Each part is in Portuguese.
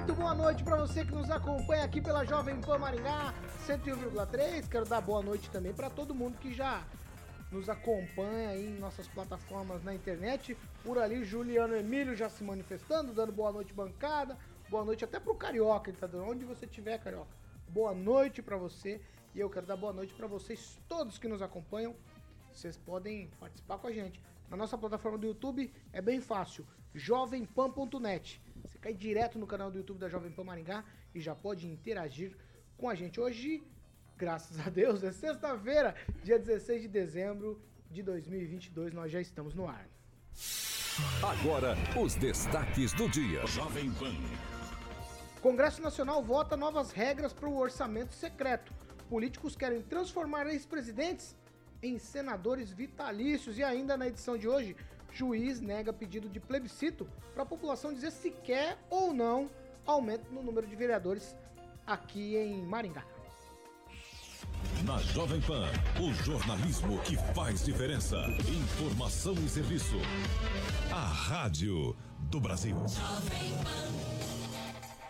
Muito boa noite para você que nos acompanha aqui pela Jovem Pan Maringá 101,3. Quero dar boa noite também para todo mundo que já nos acompanha em nossas plataformas na internet. Por ali, Juliano Emílio já se manifestando, dando boa noite bancada. Boa noite até pro Carioca, ele tá dando onde você estiver, Carioca. Boa noite para você e eu quero dar boa noite para vocês todos que nos acompanham. Vocês podem participar com a gente. Na nossa plataforma do YouTube é bem fácil, jovempan.net. Cai direto no canal do YouTube da Jovem Pan Maringá e já pode interagir com a gente. Hoje, graças a Deus, é sexta-feira, dia 16 de dezembro de 2022, nós já estamos no ar. Agora, os destaques do dia. Jovem Pan. Congresso Nacional vota novas regras para o orçamento secreto. Políticos querem transformar ex-presidentes em senadores vitalícios. E ainda na edição de hoje, juiz nega pedido de plebiscito para a população dizer se quer ou não aumento no número de vereadores aqui em Maringá. Na Jovem Pan, o jornalismo que faz diferença. Informação e serviço. A Rádio do Brasil.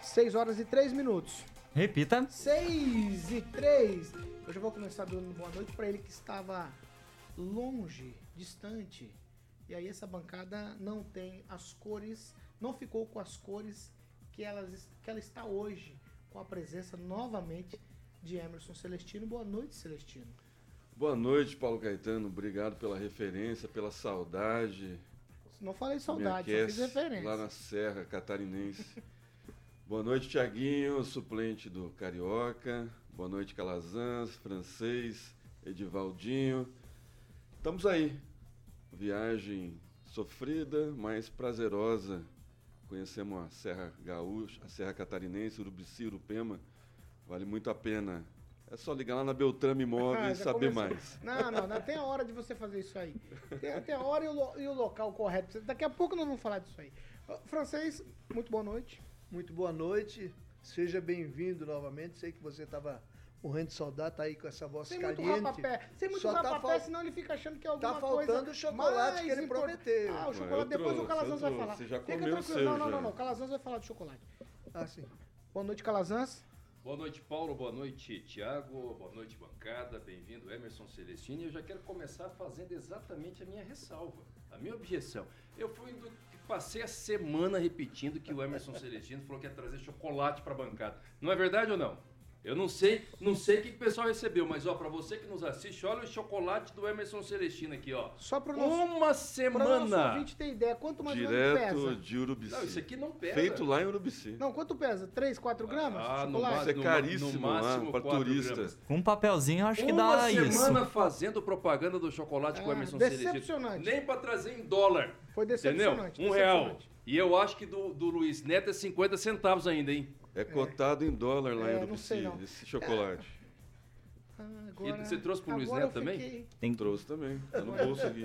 6 horas e 3 minutos. Repita. 6 e 3. Eu já vou começar dando boa noite para ele que estava longe, distante, e aí essa bancada não tem as cores, não ficou com as cores que, elas, que ela está hoje, com a presença novamente de Emerson Celestino. Boa noite, Celestino. Boa noite, Paulo Caetano. Obrigado pela referência, pela saudade. Não falei saudade, só fiz referência. Lá na Serra Catarinense. Boa noite, Tiaguinho, suplente do Carioca. Boa noite, Calazans, francês, Edivaldinho. Estamos aí, Viagem sofrida, mas prazerosa. Conhecemos a Serra Gaúcha, a Serra Catarinense, Urubici, Urupema. Vale muito a pena. É só ligar lá na Beltrame Imóveis ah, e saber começou. mais. Não, não, não tem a hora de você fazer isso aí. Tem, tem a hora e o, e o local correto. Daqui a pouco nós vamos falar disso aí. Francês, muito boa noite. Muito boa noite. Seja bem-vindo novamente. Sei que você estava morrendo de saudade, tá aí com essa voz sem caliente. Muito rapapé. Sem muito Só rapapé, tá fal... senão ele fica achando que é alguma coisa Tá faltando coisa o chocolate que ele prometeu. Ah, o chocolate, depois o Calazans vai falar. Você já fica comeu tranquilo. Não, não, não, não, o Calazans vai falar de chocolate. Ah, sim. Boa noite, Calazans. Boa noite, Paulo. Boa noite, Tiago. Boa noite, bancada. Bem-vindo, Emerson Celestino. E eu já quero começar fazendo exatamente a minha ressalva, a minha objeção. Eu fui do, passei a semana repetindo que o Emerson Celestino falou que ia trazer chocolate para a bancada. Não é verdade ou não? Eu não sei, não sei o que, o pessoal recebeu, mas ó, para você que nos assiste, olha o chocolate do Emerson Celestino aqui, ó. Só para uma semana. Para a gente ter ideia, quanto mais Direto pesa? de Urubici. Não, isso aqui não pesa. Feito lá em Urubici. Não, quanto pesa? 3, 4 gramas? Ah, chocolate? Isso é caríssimo no, máximo lá para turistas. Com um papelzinho, acho que uma dá isso. Uma semana fazendo propaganda do chocolate é, com o Emerson Celestino. Nem para trazer em dólar. Foi decepcionante. Entendeu? Um real. E eu acho que do, do Luiz Neto é 50 centavos ainda, hein? É cotado é. em dólar lá é, em Urubici, esse chocolate. Ah, agora, você trouxe pro Luiz Neto também? Fiquei... Tem... Trouxe também, tá no bolso aqui.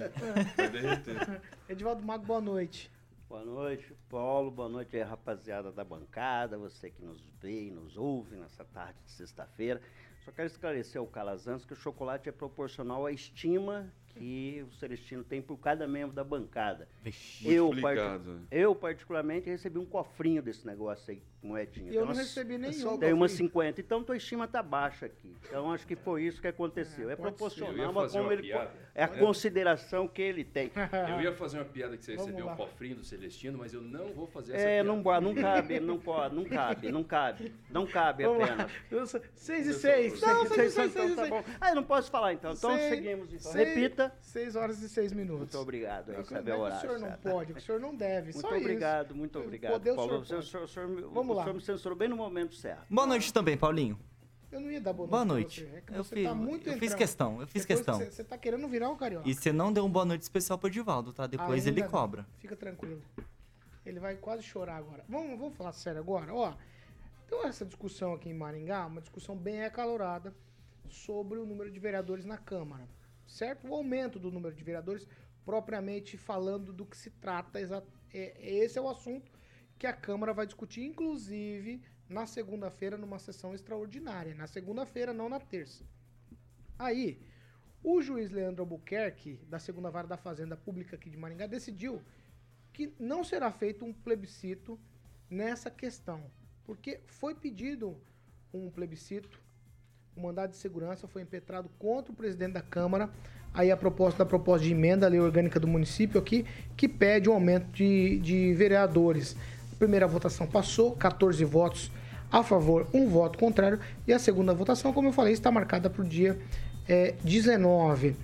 Vai derreter. Edivaldo Mago, boa noite. Boa noite, Paulo. Boa noite aí, rapaziada da bancada, você que nos vê e nos ouve nessa tarde de sexta-feira. Só quero esclarecer ao Calazans que o chocolate é proporcional à estima que o Celestino tem por cada membro da bancada. eu, part... eu, particularmente, recebi um cofrinho desse negócio aí, moedinhas. Eu Tem não umas- recebi nenhum. só- Tem umas Cofrinho. 50. Então tua estima tá baixa aqui. Então acho que foi isso que aconteceu. É, É. Eu proporcional a fazer como ele. piada. É a É. consideração que ele tem. Eu ia fazer uma piada que você Vamos recebeu lá. um cofrinho do Celestino, mas eu não vou fazer essa É, piada. não, não cabe, não pode, não cabe, não cabe. Não cabe Vamos apenas. lá. Seis e seis. Não, Seis e seis, então seis e tá bom. Ah, eu não posso falar então. Então Seis- seguimos. Então. seis- Repita. Seis horas e seis minutos. Muito obrigado. É é o que o horário. senhor não pode, o senhor não deve. Muito só isso. obrigado, muito obrigado. Poder o Paulo, senhor o senhor, pode. o senhor- o senhor me- Vamos o senhor me censurou bem no momento certo. Boa noite também, Paulinho. Eu não ia dar boa noite. Boa pra noite. você, é que Eu, você fiz, tá muito eu fiz questão, eu fiz Depois questão. Você, você tá querendo virar o carioca. E você não deu um boa noite especial pro Edivaldo, tá? Depois Ainda ele não. cobra. Fica tranquilo. Ele vai quase chorar agora. Vamos, vamos falar sério agora. Ó, então essa discussão aqui em Maringá, uma discussão bem acalorada sobre o número de vereadores na Câmara. Certo? O aumento do número de vereadores, propriamente falando do que se trata. é- esse é o assunto que a Câmara vai discutir, inclusive na segunda-feira, numa sessão extraordinária. Na segunda-feira, não na terça. Aí, o juiz Leandro Albuquerque, da segunda vara da Fazenda Pública aqui de Maringá, decidiu que não será feito um plebiscito nessa questão, porque foi pedido um plebiscito, o mandado de segurança foi impetrado contra o presidente da Câmara, aí a proposta da proposta de emenda à lei orgânica do município aqui, que pede um aumento de, de vereadores. A primeira votação passou, 14 votos a favor, um voto contrário, e a segunda votação, como eu falei, está marcada para o dia eh, 19.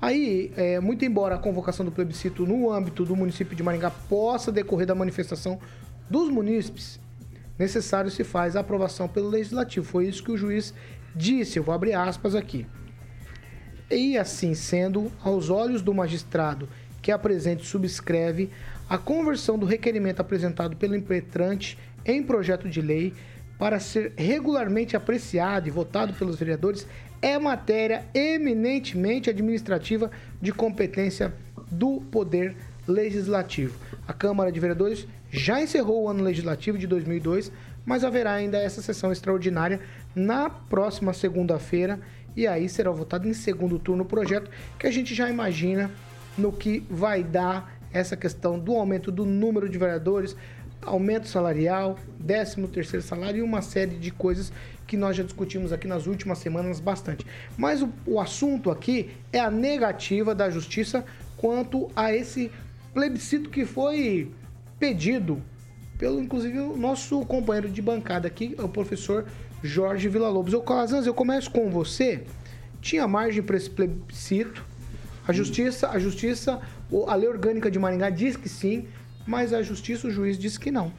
Aí, é, muito embora a convocação do plebiscito no âmbito do município de Maringá possa decorrer da manifestação dos munícipes, necessário se faz a aprovação pelo legislativo. Foi isso que o juiz disse, eu vou abrir aspas aqui. E assim sendo, aos olhos do magistrado que apresente e subscreve a conversão do requerimento apresentado pelo impetrante em projeto de lei para ser regularmente apreciado e votado pelos vereadores é matéria eminentemente administrativa de competência do Poder Legislativo. A Câmara de Vereadores já encerrou o ano legislativo de 2002, mas haverá ainda essa sessão extraordinária na próxima segunda-feira e aí será votado em segundo turno o projeto que a gente já imagina no que vai dar essa questão do aumento do número de vereadores, aumento salarial, 13 terceiro salário e uma série de coisas que nós já discutimos aqui nas últimas semanas bastante. Mas o, o assunto aqui é a negativa da justiça quanto a esse plebiscito que foi pedido pelo, inclusive, o nosso companheiro de bancada aqui, o professor Jorge Villa-Lobos. Ô, Calazans, eu começo com você. Tinha margem para esse plebiscito. A justiça, a justiça, a lei orgânica de Maringá diz que sim, mas a justiça, o juiz diz que não.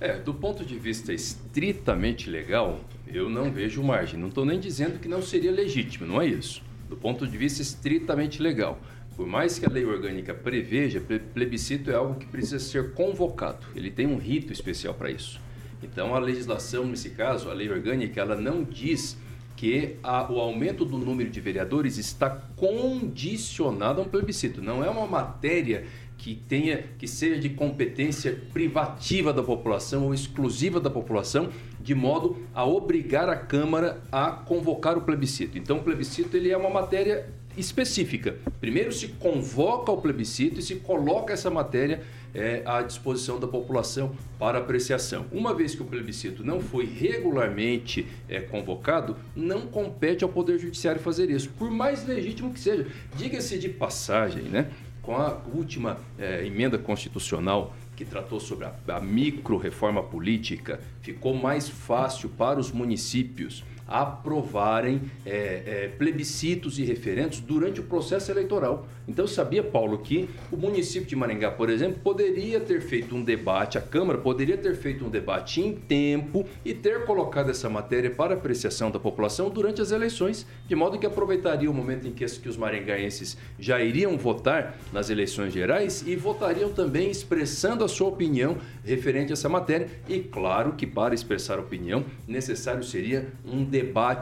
É, do ponto de vista estritamente legal, eu não vejo margem. Não estou nem dizendo que não seria legítimo, não é isso. Do ponto de vista estritamente legal. Por mais que a lei orgânica preveja, ple- plebiscito é algo que precisa ser convocado. Ele tem um rito especial para isso. Então, a legislação, nesse caso, a lei orgânica, ela não diz que a- o aumento do número de vereadores está condicionado a um plebiscito. Não é uma matéria que tenha que seja de competência privativa da população ou exclusiva da população, de modo a obrigar a Câmara a convocar o plebiscito. Então, o plebiscito ele é uma matéria específica. Primeiro se convoca o plebiscito e se coloca essa matéria eh, à disposição da população para apreciação. Uma vez que o plebiscito não foi regularmente eh, convocado, não compete ao Poder Judiciário fazer isso, por mais legítimo que seja. Diga-se de passagem, né? com a última eh, emenda constitucional que tratou sobre a, a micro-reforma política, ficou mais fácil para os municípios aprovarem eh, eh, plebiscitos e referendos durante o processo eleitoral. Então, sabia, Paulo, que o município de Maringá, por exemplo, poderia ter feito um debate, a Câmara poderia ter feito um debate em tempo e ter colocado essa matéria para apreciação da população durante as eleições, de modo que aproveitaria o momento em que, que os maringaenses já iriam votar nas eleições gerais e votariam também expressando a sua opinião referente a essa matéria. E claro que para expressar opinião, necessário seria um debate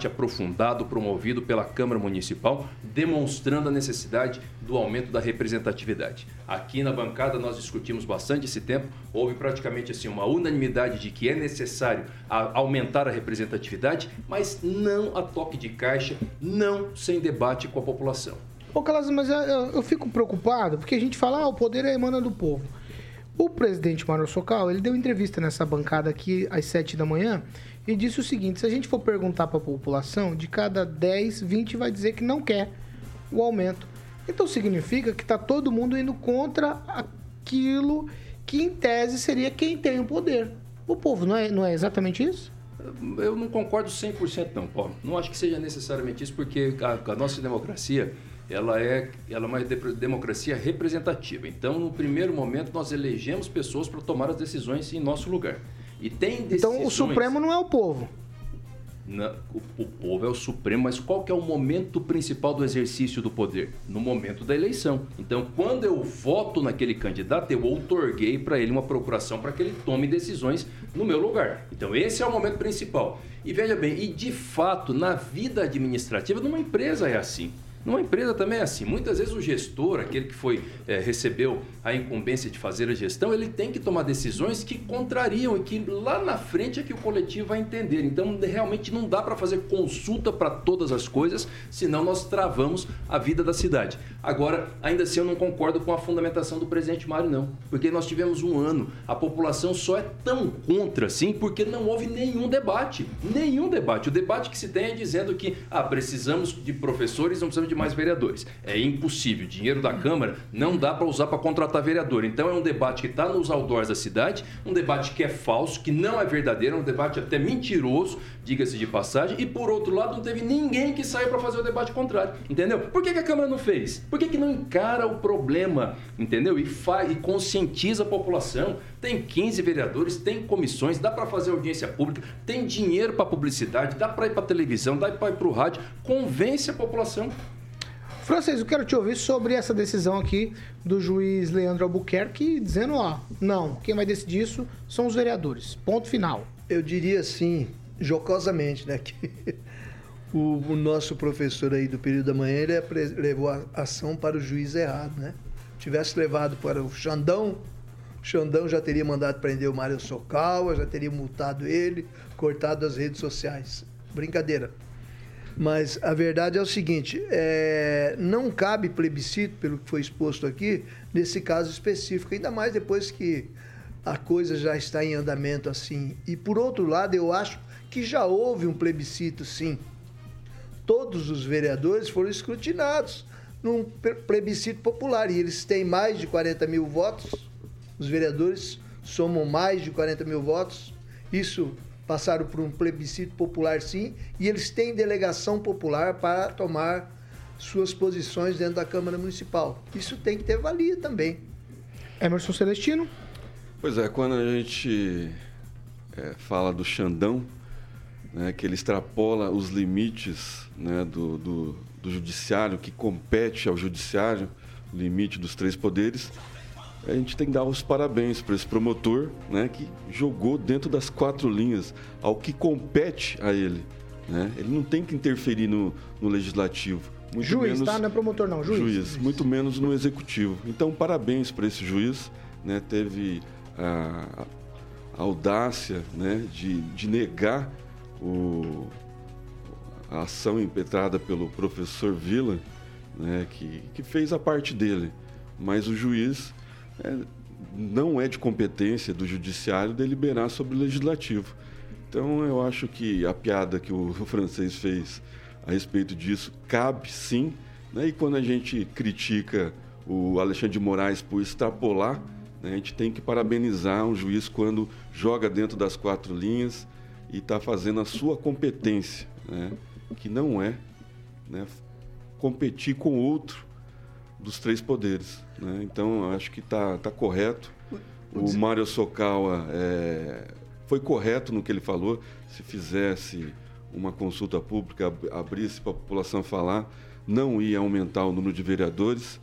aprofundado promovido pela Câmara Municipal, demonstrando a necessidade do aumento da representatividade. Aqui na bancada nós discutimos bastante esse tempo, houve praticamente assim uma unanimidade de que é necessário aumentar a representatividade, mas não a toque de caixa, não sem debate com a população. Ô, Calazans, mas eu, eu- eu fico preocupado porque a gente fala, ah, o poder é emana do povo. O presidente Mário Socal, ele deu entrevista nessa bancada aqui às 7 da manhã e disse o seguinte: se a gente for perguntar para a população, de cada 10, 20 vai dizer que não quer o aumento. Então significa que está todo mundo indo contra aquilo que, em tese, seria quem tem o poder. O povo, não é, não é exatamente isso? Eu não concordo 100% não, Paulo. Não acho que seja necessariamente isso, porque a, a nossa democracia ela é, ela é uma democracia representativa. Então, no primeiro momento, nós elegemos pessoas para tomar as decisões em nosso lugar. E tem decisões... Então, o Supremo não é o povo. Na, o, o, povo é o supremo, mas qual que é o momento principal do exercício do poder? No momento da eleição. Então, quando eu voto naquele candidato, eu outorguei para ele uma procuração para que ele tome decisões no meu lugar. Então, esse é o momento principal. E veja bem, e de fato, na vida administrativa, numa empresa é assim. Numa empresa também é assim. Muitas vezes o gestor, aquele que foi é, recebeu a incumbência de fazer a gestão, ele tem que tomar decisões que contrariam e que lá na frente é que o coletivo vai entender. Então, realmente não dá para fazer consulta para todas as coisas, senão nós travamos a vida da cidade. Agora, ainda assim, eu não concordo com a fundamentação do presidente Mário, não. Porque nós tivemos um ano, a população só é tão contra assim porque não houve nenhum debate. Nenhum debate. O debate que se tem é dizendo que ah, precisamos de professores, não precisamos de mais vereadores. É impossível. Dinheiro da Câmara não dá para usar para contratar vereador. Então é um debate que está nos outdoors da cidade, um debate que é falso, que não é verdadeiro, é um debate até mentiroso, diga-se de passagem. E por outro lado, não teve ninguém que saiu para fazer o debate contrário. Entendeu? Por que, que a Câmara não fez? Por que, que não encara o problema? Entendeu? E, faz, e conscientiza a população. Tem 15 vereadores, tem comissões, dá para fazer audiência pública, tem dinheiro para publicidade, dá para ir para televisão, dá para ir para o rádio. Convence a população. Francês, eu quero te ouvir sobre essa decisão aqui do juiz Leandro Albuquerque, dizendo, ó, não, quem vai decidir isso são os vereadores. Ponto final. Eu diria assim, jocosamente, né, que o, o nosso professor aí do período da manhã, ele levou a ação para o juiz errado, né? Tivesse levado para o Xandão, Xandão já teria mandado prender o Mário Socal, já teria multado ele, cortado as redes sociais. Brincadeira. Mas a verdade é o seguinte: é, não cabe plebiscito, pelo que foi exposto aqui, nesse caso específico, ainda mais depois que a coisa já está em andamento assim. E por outro lado, eu acho que já houve um plebiscito, sim. Todos os vereadores foram escrutinados num plebiscito popular e eles têm mais de 40 mil votos. Os vereadores somam mais de 40 mil votos. Isso passaram por um plebiscito popular sim, e eles têm delegação popular para tomar suas posições dentro da Câmara Municipal. Isso tem que ter valia também. Emerson Celestino? Pois é, quando a gente é, fala do Xandão, né, que ele extrapola os limites né, do, do, do judiciário, que compete ao judiciário, o limite dos três poderes, a gente tem que dar os parabéns para esse promotor, né, que jogou dentro das quatro linhas, ao que compete a ele. Né? Ele não tem que interferir no, no legislativo. Muito juiz, menos, tá? Não é promotor, não, juiz. Juiz, muito menos no executivo. Então, parabéns para esse juiz. Né? Teve a, a audácia né? de, de negar o, a ação impetrada pelo professor Vila, né? que, que fez a parte dele. Mas o juiz é, não é de competência do judiciário deliberar sobre o legislativo. Então, eu acho que a piada que o francês fez a respeito disso cabe sim. Né? E quando a gente critica o Alexandre de Moraes por extrapolar, né? a gente tem que parabenizar um juiz quando joga dentro das quatro linhas e está fazendo a sua competência, né? que não é né? competir com outro dos três poderes. Né? Então, acho que está tá correto. O Mário Sokawa é, foi correto no que ele falou. Se fizesse uma consulta pública, abrisse para a população falar, não ia aumentar o número de vereadores.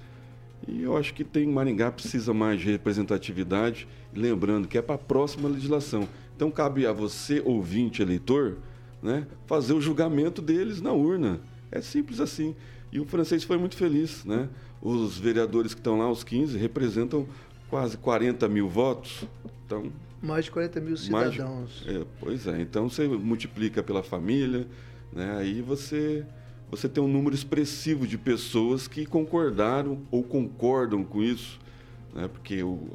E eu acho que tem Maringá precisa mais de representatividade, lembrando que é para a próxima legislação. Então cabe a você, ouvinte, eleitor, né, fazer o julgamento deles na urna. É simples assim. E o francês foi muito feliz, né? Os vereadores que estão lá, os 15, representam quase 40 mil votos. Então, mais de 40 mil cidadãos. é, pois é, então você multiplica pela família, né? aí você, você tem um número expressivo de pessoas que concordaram ou concordam com isso, né? porque o,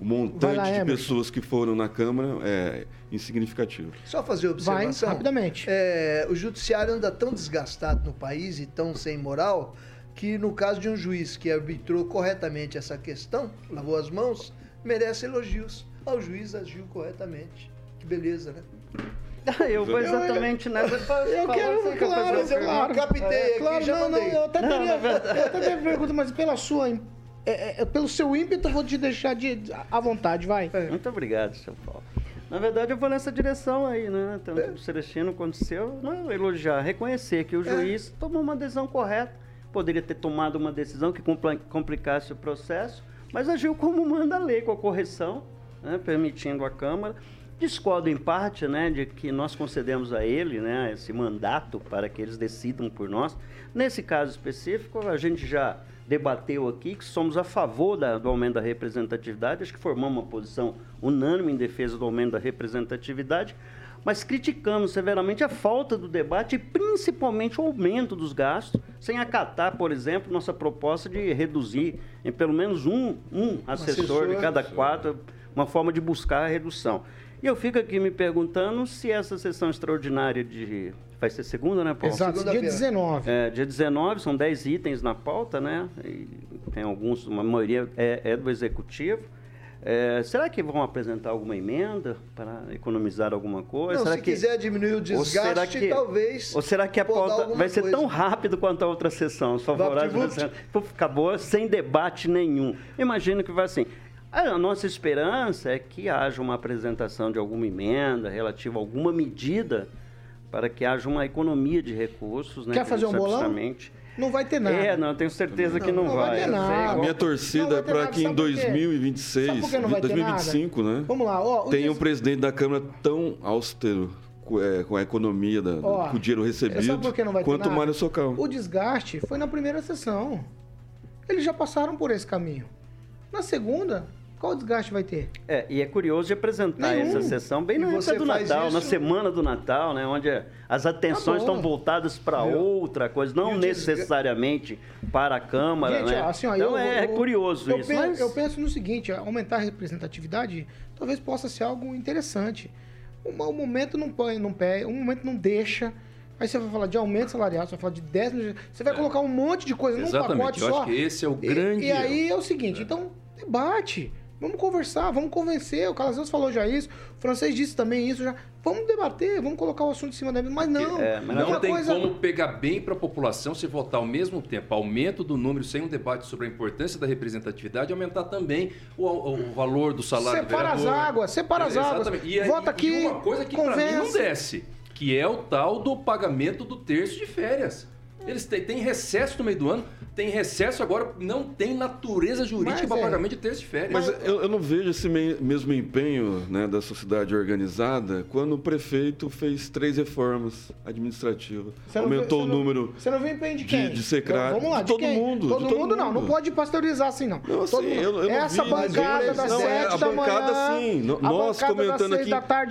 o montante lá, de pessoas que foram na Câmara é insignificativo. Só fazer observação. Vai, rapidamente. É, o judiciário anda tão desgastado no país e tão sem moral que no caso de um juiz que arbitrou corretamente essa questão, lavou as mãos, merece elogios. Ah, o juiz agiu corretamente. Que beleza, né? Eu vou exatamente nessa. Eu quero, claro, mas eu claro, captei é, claro, aqui, já não. Não, eu até teria, não, eu até teria pergunta, mas pela sua é, é, é, pelo seu ímpeto, eu vou te deixar de, à vontade, vai. É. Muito obrigado, seu Paulo. Na verdade, eu vou nessa direção aí, né? Tanto é. o Celestino quanto o seu, não elogiar, reconhecer que o é. juiz tomou uma decisão correta, poderia ter tomado uma decisão que complicasse o processo, mas agiu como manda a lei, com a correção, né? permitindo a Câmara. Discordo em parte, né, de que nós concedemos a ele, né, esse mandato para que eles decidam por nós. Nesse caso específico, a gente já debateu aqui que somos a favor da, do aumento da representatividade, acho que formamos uma posição unânime em defesa do aumento da representatividade, mas criticamos severamente a falta do debate e principalmente o aumento dos gastos, sem acatar, por exemplo, nossa proposta de reduzir em pelo menos um, um assessor, assessor de cada quatro, uma forma de buscar a redução. E eu fico aqui me perguntando se essa sessão extraordinária de Vai ser segunda, né, Paulo? Exato, dia 19. É, dia 19, são 10 itens na pauta, né? E tem alguns, uma maioria é, é do Executivo. É, será que vão apresentar alguma emenda para economizar alguma coisa? Não, será se que, quiser diminuir o desgaste, que, talvez. Ou será que a pauta vai ser coisa. tão rápido quanto a outra sessão? Favorável, acabou sem debate nenhum. Imagino que vai assim. A nossa esperança é que haja uma apresentação de alguma emenda relativa a alguma medida para que haja uma economia de recursos. Né, Quer fazer um bolão? Não vai ter nada. É, não, tenho certeza não, que não, não vai. vai ter nada. A minha torcida é para que em 2026, 2025, né? Vamos lá, ó, tenha des... um presidente da Câmara tão austero é, com a economia, da, ó, com o dinheiro recebido, quanto o Mário Socal. O desgaste foi na primeira sessão. Eles já passaram por esse caminho. Na segunda, qual desgaste vai ter? É, e é curioso de apresentar Nenhum. essa sessão bem na época do Natal, isso... na semana do Natal, né? Onde as atenções tá estão voltadas para outra coisa, não necessariamente para a Câmara, Gente, né? Assim, ó, então eu, é, eu, curioso eu isso. Penso, mas... Eu penso no seguinte, aumentar a representatividade talvez possa ser algo interessante. O, o momento não põe, não pé, o momento não deixa. Aí você vai falar de aumento salarial, você vai falar de 10 Você vai é. colocar um monte de coisa Exatamente. num pacote eu só. Acho que esse é o grande. E, e aí é o seguinte, é. então, debate. Vamos conversar, vamos convencer. O Calazans falou já isso, o francês disse também isso já. Vamos debater, vamos colocar o assunto em cima da mesa. Mas não. É, mas não tem coisa... como pegar bem para a população se votar ao mesmo tempo aumento do número sem um debate sobre a importância da representatividade e aumentar também o, o, valor do salário separa do vereador. as águas, separa as águas. E, Vota aqui. E uma coisa que para mim não desce, que é o tal do pagamento do terço de férias. Eles têm, têm recesso no meio do ano tem recesso agora, não tem natureza jurídica para é. pagamento de terço de férias. Mas eu, eu não vejo esse mesmo empenho né, da sociedade organizada quando o prefeito fez três reformas administrativas. Aumentou vê, o número você não vê empenho de quem? De, de secretário. Vamos lá, de todo quem? mundo. Todo, todo mundo, não. Não pode pasteurizar assim, não. Não, assim, eu, eu Essa vi, bancada das sete é, da manhã... A bancada, sim. Nós comentando aqui,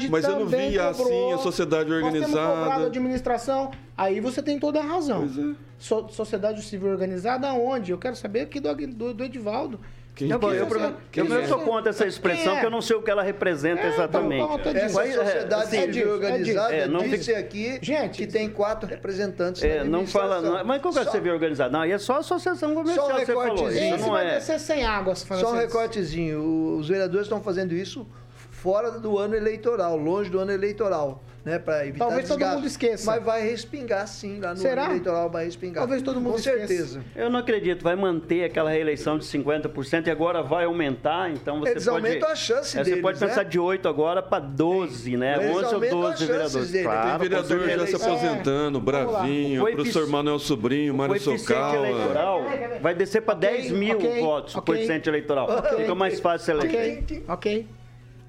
mas eu não vi assim a sociedade organizada. Nós temos a administração, aí você tem toda a razão. Pois é so, sociedade civil organizada aonde? Eu quero saber aqui do, do, do Edivaldo. Quem eu, eu, eu, eu, eu sou contra essa expressão, é? que eu não sei o que ela representa é, exatamente. Então, essa é, sociedade é, civil organizada é, não disse fica... aqui Gente, que tem quatro representantes é, não fala não, Mas qual que é a civil organizada? Não, e é só a associação comercial, só um você falou. Isso não vai é... sem água. Só um recortezinho. Os vereadores estão fazendo isso fora do ano eleitoral, longe do ano eleitoral né, para evitar Talvez desgaste. todo mundo esqueça. Mas vai respingar sim, lá no Será? eleitoral vai respingar. Talvez todo mundo Com esqueça. certeza. Eu não acredito, vai manter aquela reeleição de 50% e agora vai aumentar, então você Eles pode... aumentam a chance é, deles, Você pode pensar né? de 8 agora para 12, né? Eles 11 ou 12 vereadores. Dele. Claro, Tem vereador já se aposentando, é. Bravinho, o professor Manuel Sobrinho, Mário Socal. O eleitoral vai descer para okay, 10 mil okay, votos, okay. o coeficiente eleitoral. Fica mais fácil eleger. Ok, ok,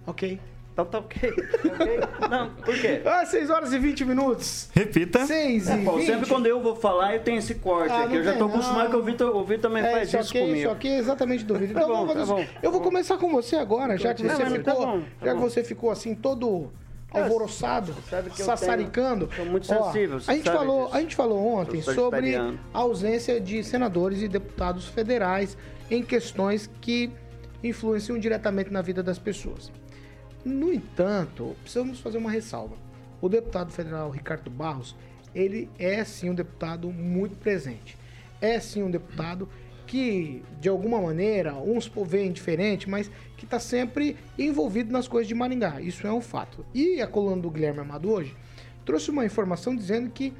ok. Então tá ok. okay. Não, por quê? Ah, 6 horas e 20 minutos. Repita. 6 e é, 20. Sempre quando eu vou falar, eu tenho esse corte ah, aqui. Eu já tô acostumado que o Vitor, o Vitor também é, faz isso, isso aqui, comigo. Isso aqui é exatamente do Vitor. Então tá vamos fazer tá Eu vou começar com você agora, já que você, ficou, tá bom, tá já que você ficou assim todo alvoroçado, sassaricando. Sou muito sensível. Ó, a, gente falou, a gente falou ontem sobre a ausência de senadores e deputados federais em questões que influenciam diretamente na vida das pessoas. No entanto, precisamos fazer uma ressalva. O deputado federal Ricardo Barros, ele é sim um deputado muito presente. É sim um deputado que, de alguma maneira, uns veem diferente, mas que está sempre envolvido nas coisas de Maringá. Isso é um fato. E a coluna do Guilherme Amado hoje trouxe uma informação dizendo que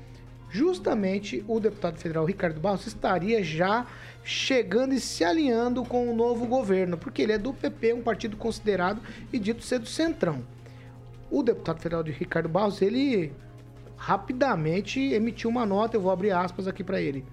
justamente o deputado federal Ricardo Barros estaria já chegando e se alinhando com o novo governo, porque ele é do PP, um partido considerado e dito ser do Centrão. O deputado federal de Ricardo Barros, ele rapidamente emitiu uma nota, eu vou abrir aspas aqui para ele,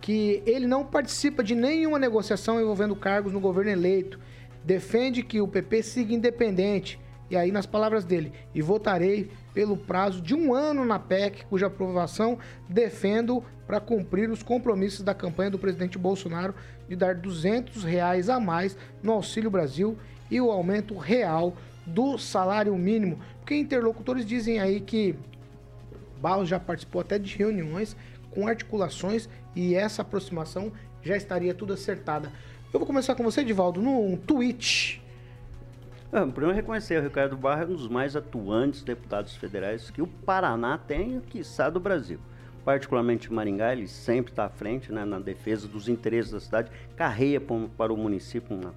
que ele não participa de nenhuma negociação envolvendo cargos no governo eleito, defende que o PP siga independente, e aí nas palavras dele, e votarei pelo prazo de um ano na PEC, cuja aprovação defendo para cumprir os compromissos da campanha do presidente Bolsonaro de dar 200 reais a mais no Auxílio Brasil e o aumento real do salário mínimo. Porque interlocutores dizem aí que Barros já participou até de reuniões com articulações e essa aproximação já estaria tudo acertada. Eu vou começar com você, Divaldo, num tweet ah, primeiro reconhecer, o Ricardo Barra é um dos mais atuantes deputados federais que o Paraná tem, quiçá do Brasil. Particularmente Maringá, ele sempre está à frente né, na defesa dos interesses da cidade, carreia para o município, uma,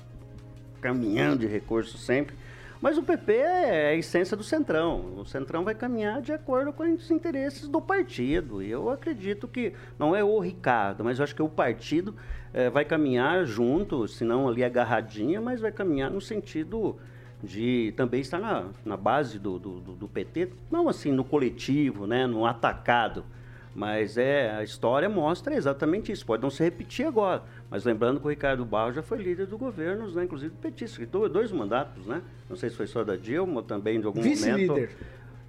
caminhando de recursos sempre. Mas o PP é a essência do Centrão. O Centrão vai caminhar de acordo com os interesses do partido. E eu acredito que, não é o Ricardo, mas eu acho que o partido é, vai caminhar junto, se não ali agarradinha, mas vai caminhar no sentido de também estar na, na base do, do, do, PT, não assim no coletivo, né, no atacado, mas é a história mostra exatamente isso. Pode não se repetir agora, mas lembrando que o Ricardo Barros já foi líder do governo, né, inclusive petista, dois mandatos, né? Não sei se foi só da Dilma, também de algum Vice momento.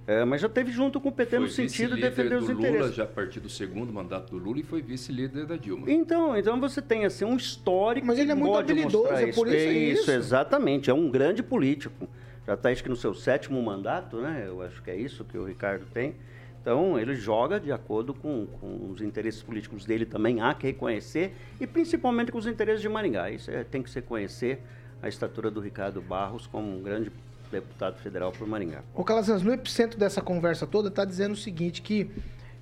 É, mas já teve junto com o PT foi no sentido de defender os Lula, interesses. já a partir do segundo mandato do Lula e foi vice-líder da Dilma. Então, então você tem assim um histórico. Mas ele é muito habilidoso, é por isso, é isso. exatamente, é um grande político. Já está acho que no seu sétimo mandato, né? Eu acho que é isso que o Ricardo tem. Então, ele joga de acordo com, com os interesses políticos dele também, há que reconhecer, e principalmente com os interesses de Maringá. Isso é, tem que se conhecer a estatura do Ricardo Barros como um grande deputado federal por Maringá. O Calazans, no epicentro dessa conversa toda, está dizendo o seguinte, que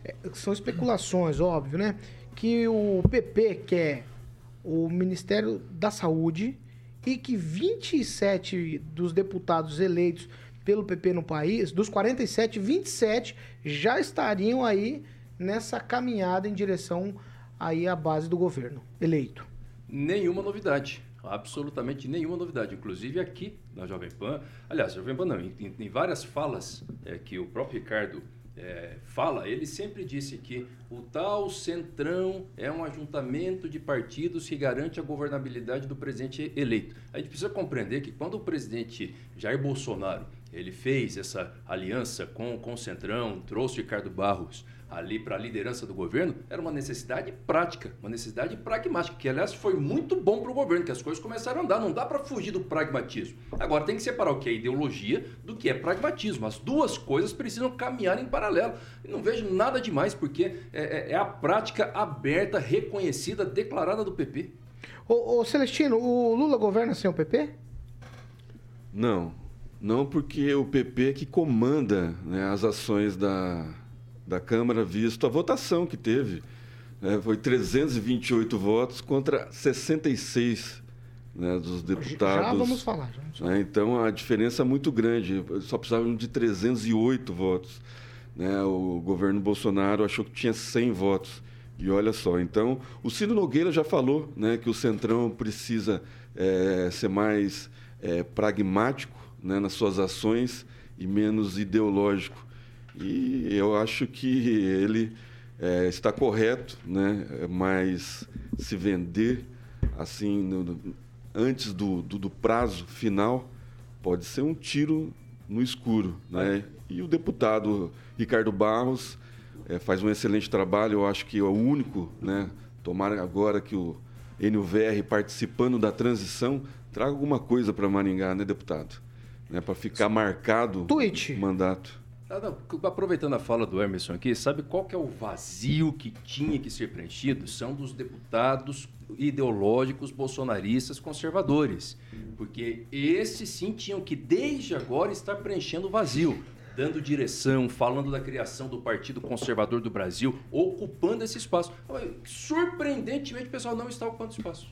é, são especulações, óbvio, né? Que o PP quer o Ministério da Saúde e que 27 dos deputados eleitos pelo PP no país, dos 47, 27 já estariam aí nessa caminhada em direção aí à base do governo eleito. Nenhuma novidade absolutamente nenhuma novidade. Inclusive aqui na Jovem Pan, aliás, Jovem Pan não, em, em várias falas é, que o próprio Ricardo é, fala, ele sempre disse que o tal centrão é um ajuntamento de partidos que garante a governabilidade do presidente eleito. A gente precisa compreender que quando o presidente Jair Bolsonaro ele fez essa aliança com, com o centrão, trouxe Ricardo Barros ali para a liderança do governo era uma necessidade prática, uma necessidade pragmática, que aliás foi muito bom para o governo, que as coisas começaram a andar. Não dá para fugir do pragmatismo. Agora tem que separar o que é ideologia do que é pragmatismo. As duas coisas precisam caminhar em paralelo. E não vejo nada demais, porque é, é, é a prática aberta, reconhecida, declarada do PP. Ô, ô Celestino, o Lula governa sem o PP? Não. Não porque o PP é que comanda né, as ações da, da Câmara, visto a votação que teve. Né, foi 328 votos contra 66 né, dos deputados. Já vamos falar. Já vamos falar. Né, então a diferença é muito grande. Só precisavam de 308 votos. Né, o governo Bolsonaro achou que tinha 100 votos. E olha só, então o Ciro Nogueira já falou né, que o Centrão precisa é, ser mais é, pragmático né, nas suas ações e menos ideológico. E eu acho que ele é, está correto, né? mas se vender assim no, antes do, do, do, prazo final pode ser um tiro no escuro. Né? E o deputado Ricardo Barros é, faz um excelente trabalho, eu acho que é o único, né? tomara agora que o NUVR participando da transição traga alguma coisa para Maringá, né, deputado? Né, para ficar marcado Tweet. o mandato. Ah, não, aproveitando a fala do Emerson aqui, sabe qual que é o vazio que tinha que ser preenchido? São dos deputados ideológicos bolsonaristas conservadores. Porque esses sim tinham que, desde agora, estar preenchendo o vazio dando direção, falando da criação do Partido Conservador do Brasil, ocupando esse espaço. Surpreendentemente, o pessoal não está ocupando espaço.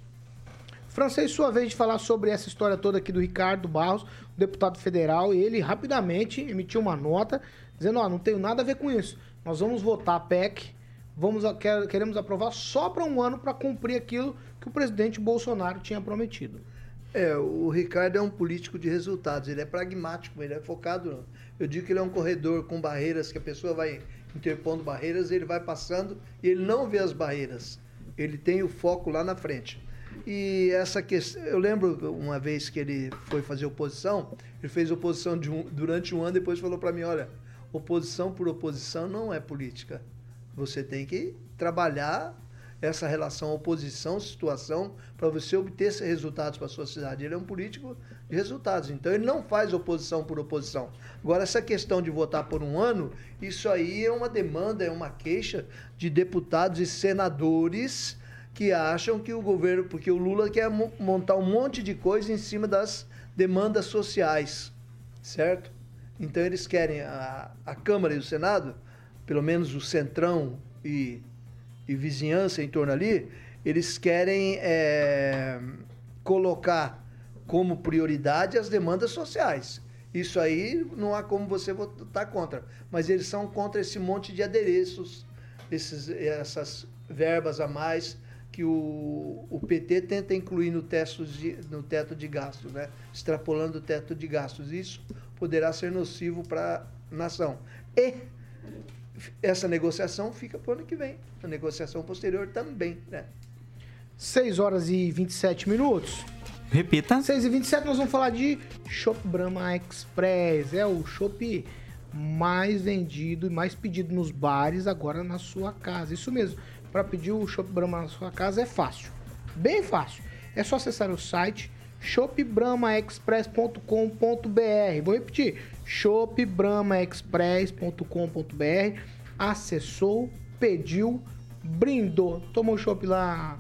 Francês, sua vez de falar sobre essa história toda aqui do Ricardo Barros, deputado federal, ele rapidamente emitiu uma nota dizendo: Ó, não tenho nada a ver com isso. Nós vamos votar a PEC, vamos, queremos aprovar só para um ano para cumprir aquilo que o presidente Bolsonaro tinha prometido. É, o Ricardo é um político de resultados, ele é pragmático, ele é focado. Eu digo que ele é um corredor com barreiras, que a pessoa vai interpondo barreiras, ele vai passando e ele não vê as barreiras. Ele tem o foco lá na frente. E essa questão, eu lembro uma vez que ele foi fazer oposição, ele fez oposição um, durante um ano, depois falou para mim, olha, oposição por oposição não é política. Você tem que trabalhar essa relação oposição, situação, para você obter resultados para a sua cidade. Ele é um político de resultados, então ele não faz oposição por oposição. Agora, essa questão de votar por um ano, isso aí é uma demanda, é uma queixa de deputados e senadores que acham que o governo, porque o Lula quer montar um monte de coisa em cima das demandas sociais, certo? Então eles querem a, a Câmara e o Senado, pelo menos o Centrão e, e vizinhança em torno ali, eles querem é, colocar como prioridade as demandas sociais. Isso aí não há como você votar contra. Mas eles são contra esse monte de adereços, esses, essas verbas a mais que o, o PT tenta incluir no, teto de, no teto de gastos, né? extrapolando o teto de gastos. Isso poderá ser nocivo para a nação. E essa negociação fica para o ano que vem. A negociação posterior também. Né? 6 horas e 27 minutos. Repita. 6 e 27 nós vamos falar de Shop Brahma Express. É o Shop mais vendido e mais pedido nos bares agora na sua casa. Isso mesmo para pedir o Chopp Brahma na sua casa é fácil. Bem fácil. É só acessar o site shopbramaexpress.com.br. Vou repetir: shopbramaexpress.com.br. Acessou, pediu, brindou. Tomou chopp lá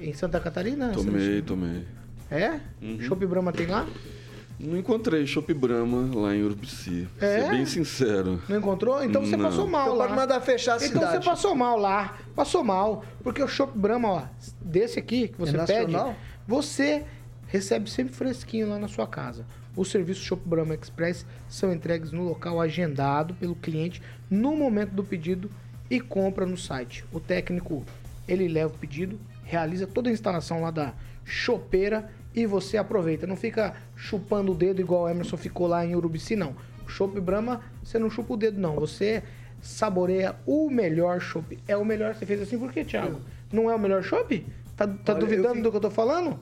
em Santa Catarina? Tomei, tomei. É? Uhum. Chopp Brahma tem lá? Não encontrei Chopp Brahma lá em Urubici. É? Ser bem sincero. Não encontrou? Então você não. passou mal então lá. Pode mandar fechar a então cidade. Então você passou mal lá. Passou mal. Porque o Chopp Brahma, ó, desse aqui que você é pede, você recebe sempre fresquinho lá na sua casa. Os serviços Shop Brahma Express são entregues no local agendado pelo cliente no momento do pedido e compra no site. O técnico, ele leva o pedido, realiza toda a instalação lá da chopeira e você aproveita. Não fica chupando o dedo igual o Emerson ficou lá em Urubici, não. O chopp Brahma, você não chupa o dedo, não. Você saboreia o melhor chopp. É o melhor. Você fez assim por quê, Thiago? Não é o melhor chopp? Tá, tá Olha, duvidando do que eu tô falando?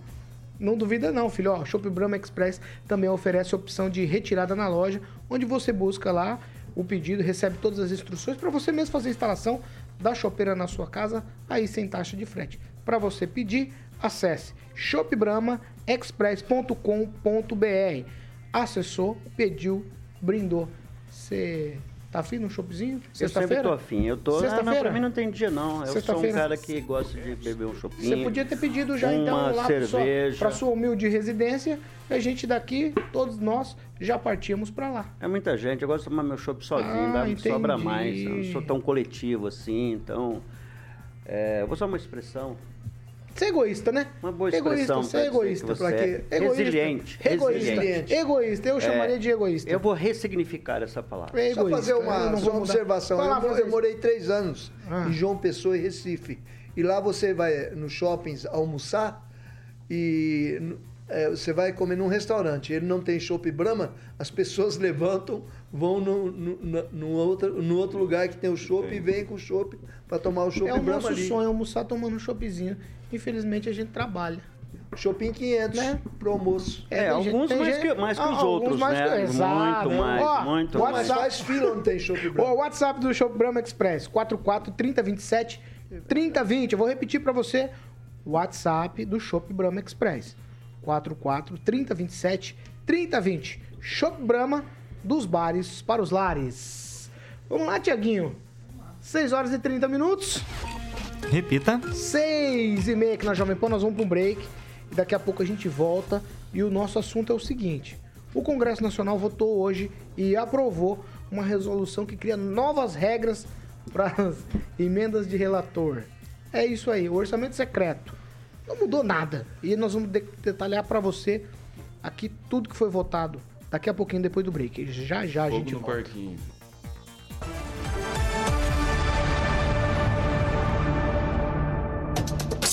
Não duvida não, filho. Ó, Shop Brahma Express também oferece a opção de retirada na loja, onde você busca lá o pedido, recebe todas as instruções para você mesmo fazer a instalação da chopeira na sua casa, aí sem taxa de frete. Para você pedir, acesse shopbramaexpress.com.br. Acessou, pediu, brindou. Você tá afim no shopzinho? Sexta-feira? Eu sempre tô afim. Eu tô... Sexta-feira? Não, pra mim não tem dia, não. Eu sou um cara que gosta de beber um chopinho. Você podia ter pedido já, então, lá cerveja. Pra, sua, pra sua humilde residência. A gente daqui, todos nós, já partimos para lá. É muita gente. Eu gosto de tomar meu chopp sozinho, ah, dá, sobra mais. Eu não sou tão coletivo assim, então... É, vou usar uma expressão. Ser egoísta, né? Uma boa expressão. Egoísta, ser egoísta. Pra quê? É resiliente. Egoísta. Resiliente. Egoísta. Eu chamaria é, de egoísta. Eu vou ressignificar essa palavra. É Só fazer uma, só uma observação. Eu, eu, morei três anos ah. em João Pessoa e Recife. E lá você vai nos shoppings almoçar e é, você vai comer num restaurante. Ele não tem chopp Brahma, as pessoas levantam, vão no, no, no, outro, no outro lugar que tem o chopp e vêm com o chopp para tomar o chopp é Brahma ali. É o nosso sonho almoçar tomando um choppzinho. Infelizmente a gente trabalha. Shopping 500 né? pro almoço. É, é alguns mais, gente, que, mais que os outros, mais né? Que, exato. Muito mais, Ó, muito WhatsApp, mais. faz fila não tem Shopping Brahma. O WhatsApp do Shopping Brahma Express, 44 3027 3020. Eu vou repetir para você. WhatsApp do Shopping Brahma Express, 44 3027 3020. Shopping Brahma dos bares para os lares. Vamos lá, Tiaguinho. 6 horas e 30 minutos. Repita. 6 e meia aqui na Jovem Pan, nós vamos para um break. E daqui a pouco a gente volta. E o nosso assunto é o seguinte: o Congresso Nacional votou hoje e aprovou uma resolução que cria novas regras para as emendas de relator. É isso aí, o orçamento secreto. Não mudou nada. E nós vamos de- detalhar para você aqui tudo que foi votado daqui a pouquinho depois do break. Já já a Fogo gente no volta. parquinho.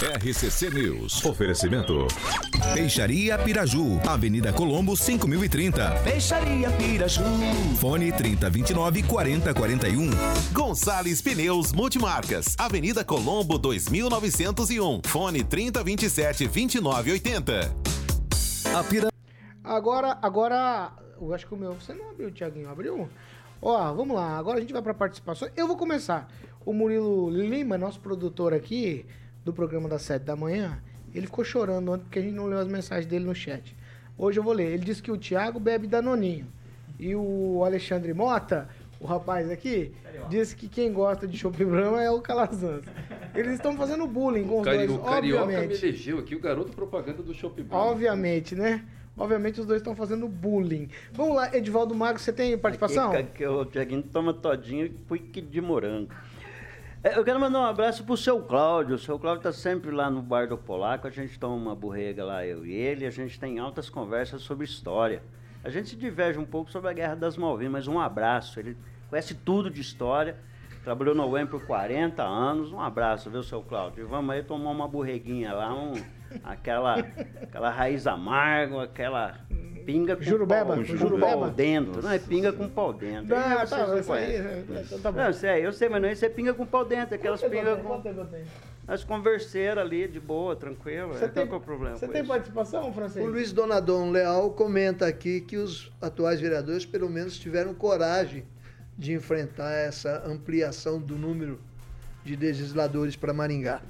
RCC News. Oferecimento. Peixaria Piraju, Avenida Colombo 5030. Peixaria Piraju. Fone 3029 4041. Gonçalves Pneus Multimarcas, Avenida Colombo 2901, fone 3027 2980. A Pira... Agora, agora, eu acho que o meu, você não abriu, Tiaguinho, abriu? Ó, vamos lá, agora a gente vai para participação. Eu vou começar. O Murilo Lima, nosso produtor aqui do programa das 7 da manhã, ele ficou chorando ontem porque a gente não leu as mensagens dele no chat. Hoje eu vou ler. Ele disse que o Thiago bebe Danoninho. E o Alexandre Mota, o rapaz aqui, disse que quem gosta de Chopp Brahma é o Calazans. Eles estão fazendo bullying com os Cari- dois, o Carioca me obviamente. elegeu aqui, o garoto propaganda do Shop Brahma. Obviamente, né? Obviamente os dois estão fazendo bullying. Vamos lá, Edivaldo Magro, você tem participação? Que o Tiaguinho toma todinho e pique de morango. É, Eu quero mandar um abraço pro seu Cláudio. O seu Cláudio tá sempre lá no bar do Polaco. A gente toma uma borrega lá, eu e ele. A gente tem altas conversas sobre história. A gente se diverge um pouco sobre a Guerra das Malvinas, mas um abraço. Ele conhece tudo de história. Trabalhou na UEM por 40 anos. Um abraço, viu, seu Cláudio? E vamos aí tomar uma borreguinha lá, um, aquela, aquela raiz amargo, aquela pinga com Jurubeba, pau, jurubeba. pau dentro. Não, é pinga com pau dentro. Não, tá, não isso aí, conhecem. é, tá- tá bom. Não, sei, eu sei, mas não, isso é pinga com pau dentro, aquelas pingas com... Nós converseram ali, de boa, tranquilo. Você é, tem, qual é o problema você tem isso? participação, francês? O Luiz Donadon Leal comenta aqui que os atuais vereadores, pelo menos, tiveram coragem de enfrentar essa ampliação do número de legisladores para Maringá.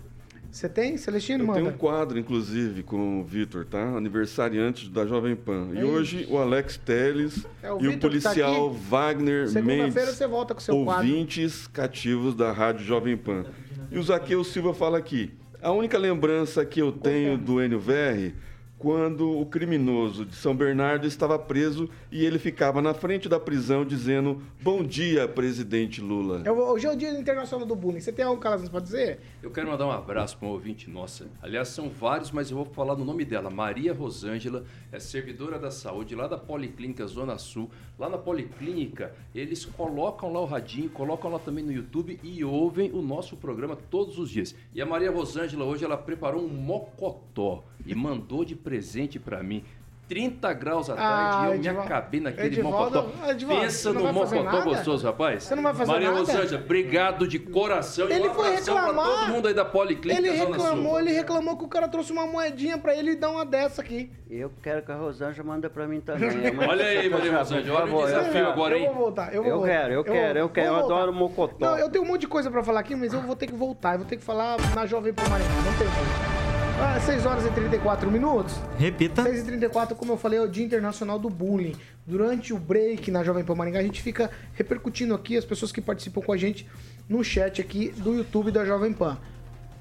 Você tem? Celestino, Eu manda. tenho um quadro, inclusive, com o Vitor, tá? Aniversariante da Jovem Pan. E É hoje o Alex Teles É o e o Vitor que tá policial aqui. Wagner Segunda-feira Mendes, você volta com o seu quadro. ouvintes cativos da Rádio Jovem Pan. E o Zaqueu Silva fala aqui, a única lembrança que eu tenho do Enio VR quando o criminoso de São Bernardo estava preso e ele ficava na frente da prisão dizendo bom dia, presidente Lula. Hoje é o dia internacional do bullying. Você tem algo, Calazans, pra dizer? Eu quero mandar um abraço para um ouvinte nossa. Aliás, são vários, mas eu vou falar no nome dela. Maria Rosângela é servidora da saúde lá da Policlínica Zona Sul. Lá na Policlínica, eles colocam lá o radinho, colocam lá também no YouTube e ouvem o nosso programa todos os dias. E a Maria Rosângela hoje ela preparou um mocotó e mandou de presente para mim. 30 graus à tarde Ah, e eu Edivaldo- me acabei naquele Edivaldo- mocotó. Edivaldo, Pensa no mocotó gostoso, rapaz. Você não vai fazer Maria nada? Rosângela, obrigado de coração. Ele um foi pra reclamar. todo mundo aí da Policlínica Ele reclamou, ele reclamou que o cara trouxe uma moedinha pra ele e dá uma dessa aqui. Eu quero que a Rosângela manda pra mim também. Olha aí, Maria Rosângela, olha o desafio agora, eu hein? vou voltar, eu vou Eu voltar. quero, eu quero, eu quero, eu adoro mocotó. Não, eu tenho um monte de coisa pra falar aqui, mas eu vou ter que voltar. Eu vou ter que falar na Jovem Pan Maringá, não tem jeito. Ah, 6 horas e 34 minutos. Repita. 6 e 34 como eu falei, é o Dia Internacional do Bullying. Durante o break na Jovem Pan Maringá, a gente fica repercutindo aqui as pessoas que participam com a gente no chat aqui do YouTube da Jovem Pan.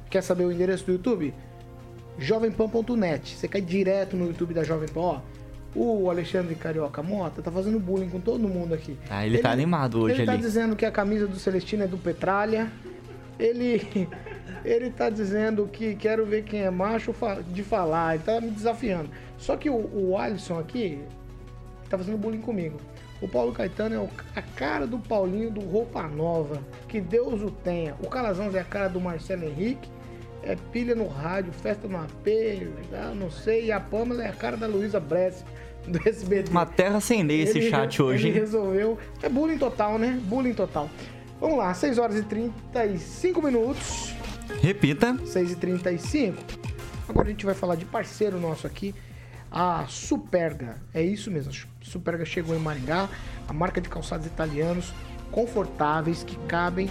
Quer saber o endereço do YouTube? jovempan.net. Você cai direto no YouTube da Jovem Pan, ó. O Alexandre Carioca Mota tá fazendo bullying com todo mundo aqui. Ah, ele tá animado hoje Ele tá ali. dizendo que a camisa do Celestino é do Petralha. Ele ele tá dizendo que quero ver quem é macho de falar. Ele tá me desafiando. Só que o, o Alisson aqui tá fazendo bullying comigo. O Paulo Caetano é o- a cara do Paulinho do Roupa Nova. Que Deus o tenha. O Calazans é a cara do Marcelo Henrique. É pilha no rádio, festa no AP, não sei. E a Pamela é a cara da Luísa Bressi. do SBT. Uma terra sem lei esse Ele- chat hoje, Ele resolveu. É bullying total, né? Bullying total. Vamos lá, 6 horas e 35 minutos. Repita. 6 e 35 Agora a gente vai falar de parceiro nosso aqui, a Superga. É isso mesmo, a Superga chegou em Maringá, a marca de calçados italianos confortáveis que cabem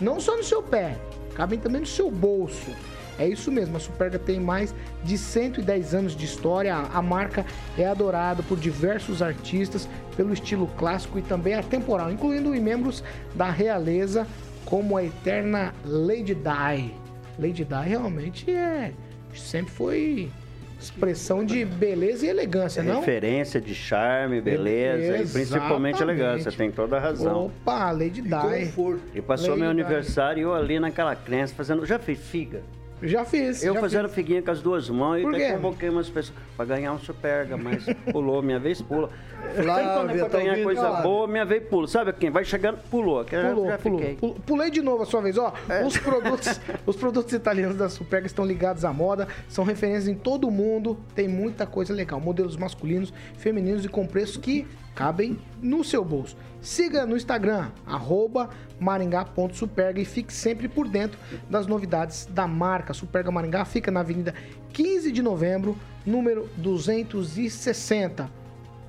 não só no seu pé, cabem também no seu bolso. É isso mesmo, a Superga tem mais de 110 anos de história. A marca é adorada por diversos artistas pelo estilo clássico e também atemporal, incluindo membros da realeza como a eterna Lady Di. Lady Di realmente é sempre foi expressão de beleza e elegância, não? Referência de charme, beleza e principalmente Exatamente. elegância, tem toda a razão. Opa, Lady Di. E passou Lady meu aniversário e eu ali naquela crença fazendo. Já fez figa? Já fiz. Eu já fazendo fiz. figuinha com as duas mãos Por e até convoquei umas pessoas pra ganhar um superga, mas pulou, minha vez pula. Flávia, Sempre quando é pra tá ganhar coisa boa, minha vez pula. Sabe quem? Vai chegando, pulou. Já- Pulou, já pulou, fiquei. Pulei de novo a sua vez, ó. Os produtos, os produtos italianos da Superga estão ligados à moda, são referências em todo o mundo, tem muita coisa legal. Modelos masculinos, femininos e com preços que cabem no seu bolso. Siga no Instagram, arroba maringá.superga e fique sempre por dentro das novidades da marca. Superga Maringá fica na Avenida 15 de Novembro, número 260.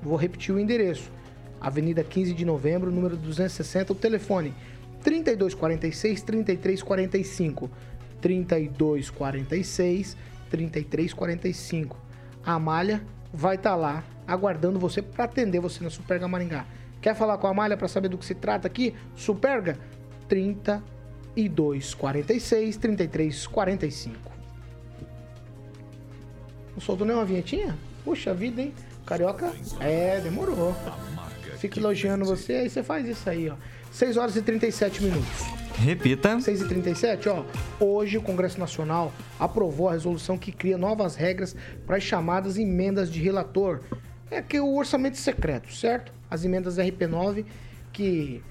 Vou repetir o endereço. Avenida 15 de Novembro, número 260, o telefone 3246 3345. 3246 3345. A Amália vai estar lá aguardando você para atender você na Superga Maringá. Quer falar com a Amália para saber do que se trata aqui? Superga 3246 3345. Não soltou nenhuma vinhetinha? Puxa vida, hein? Carioca? É, demorou. Fica elogiando você, aí você faz isso aí, ó. 6 horas e 37 minutos. Repita. 6 e 37 ó. Hoje o Congresso Nacional aprovou a resolução que cria novas regras para as chamadas emendas de relator. É que o orçamento secreto, certo? As emendas RP9 que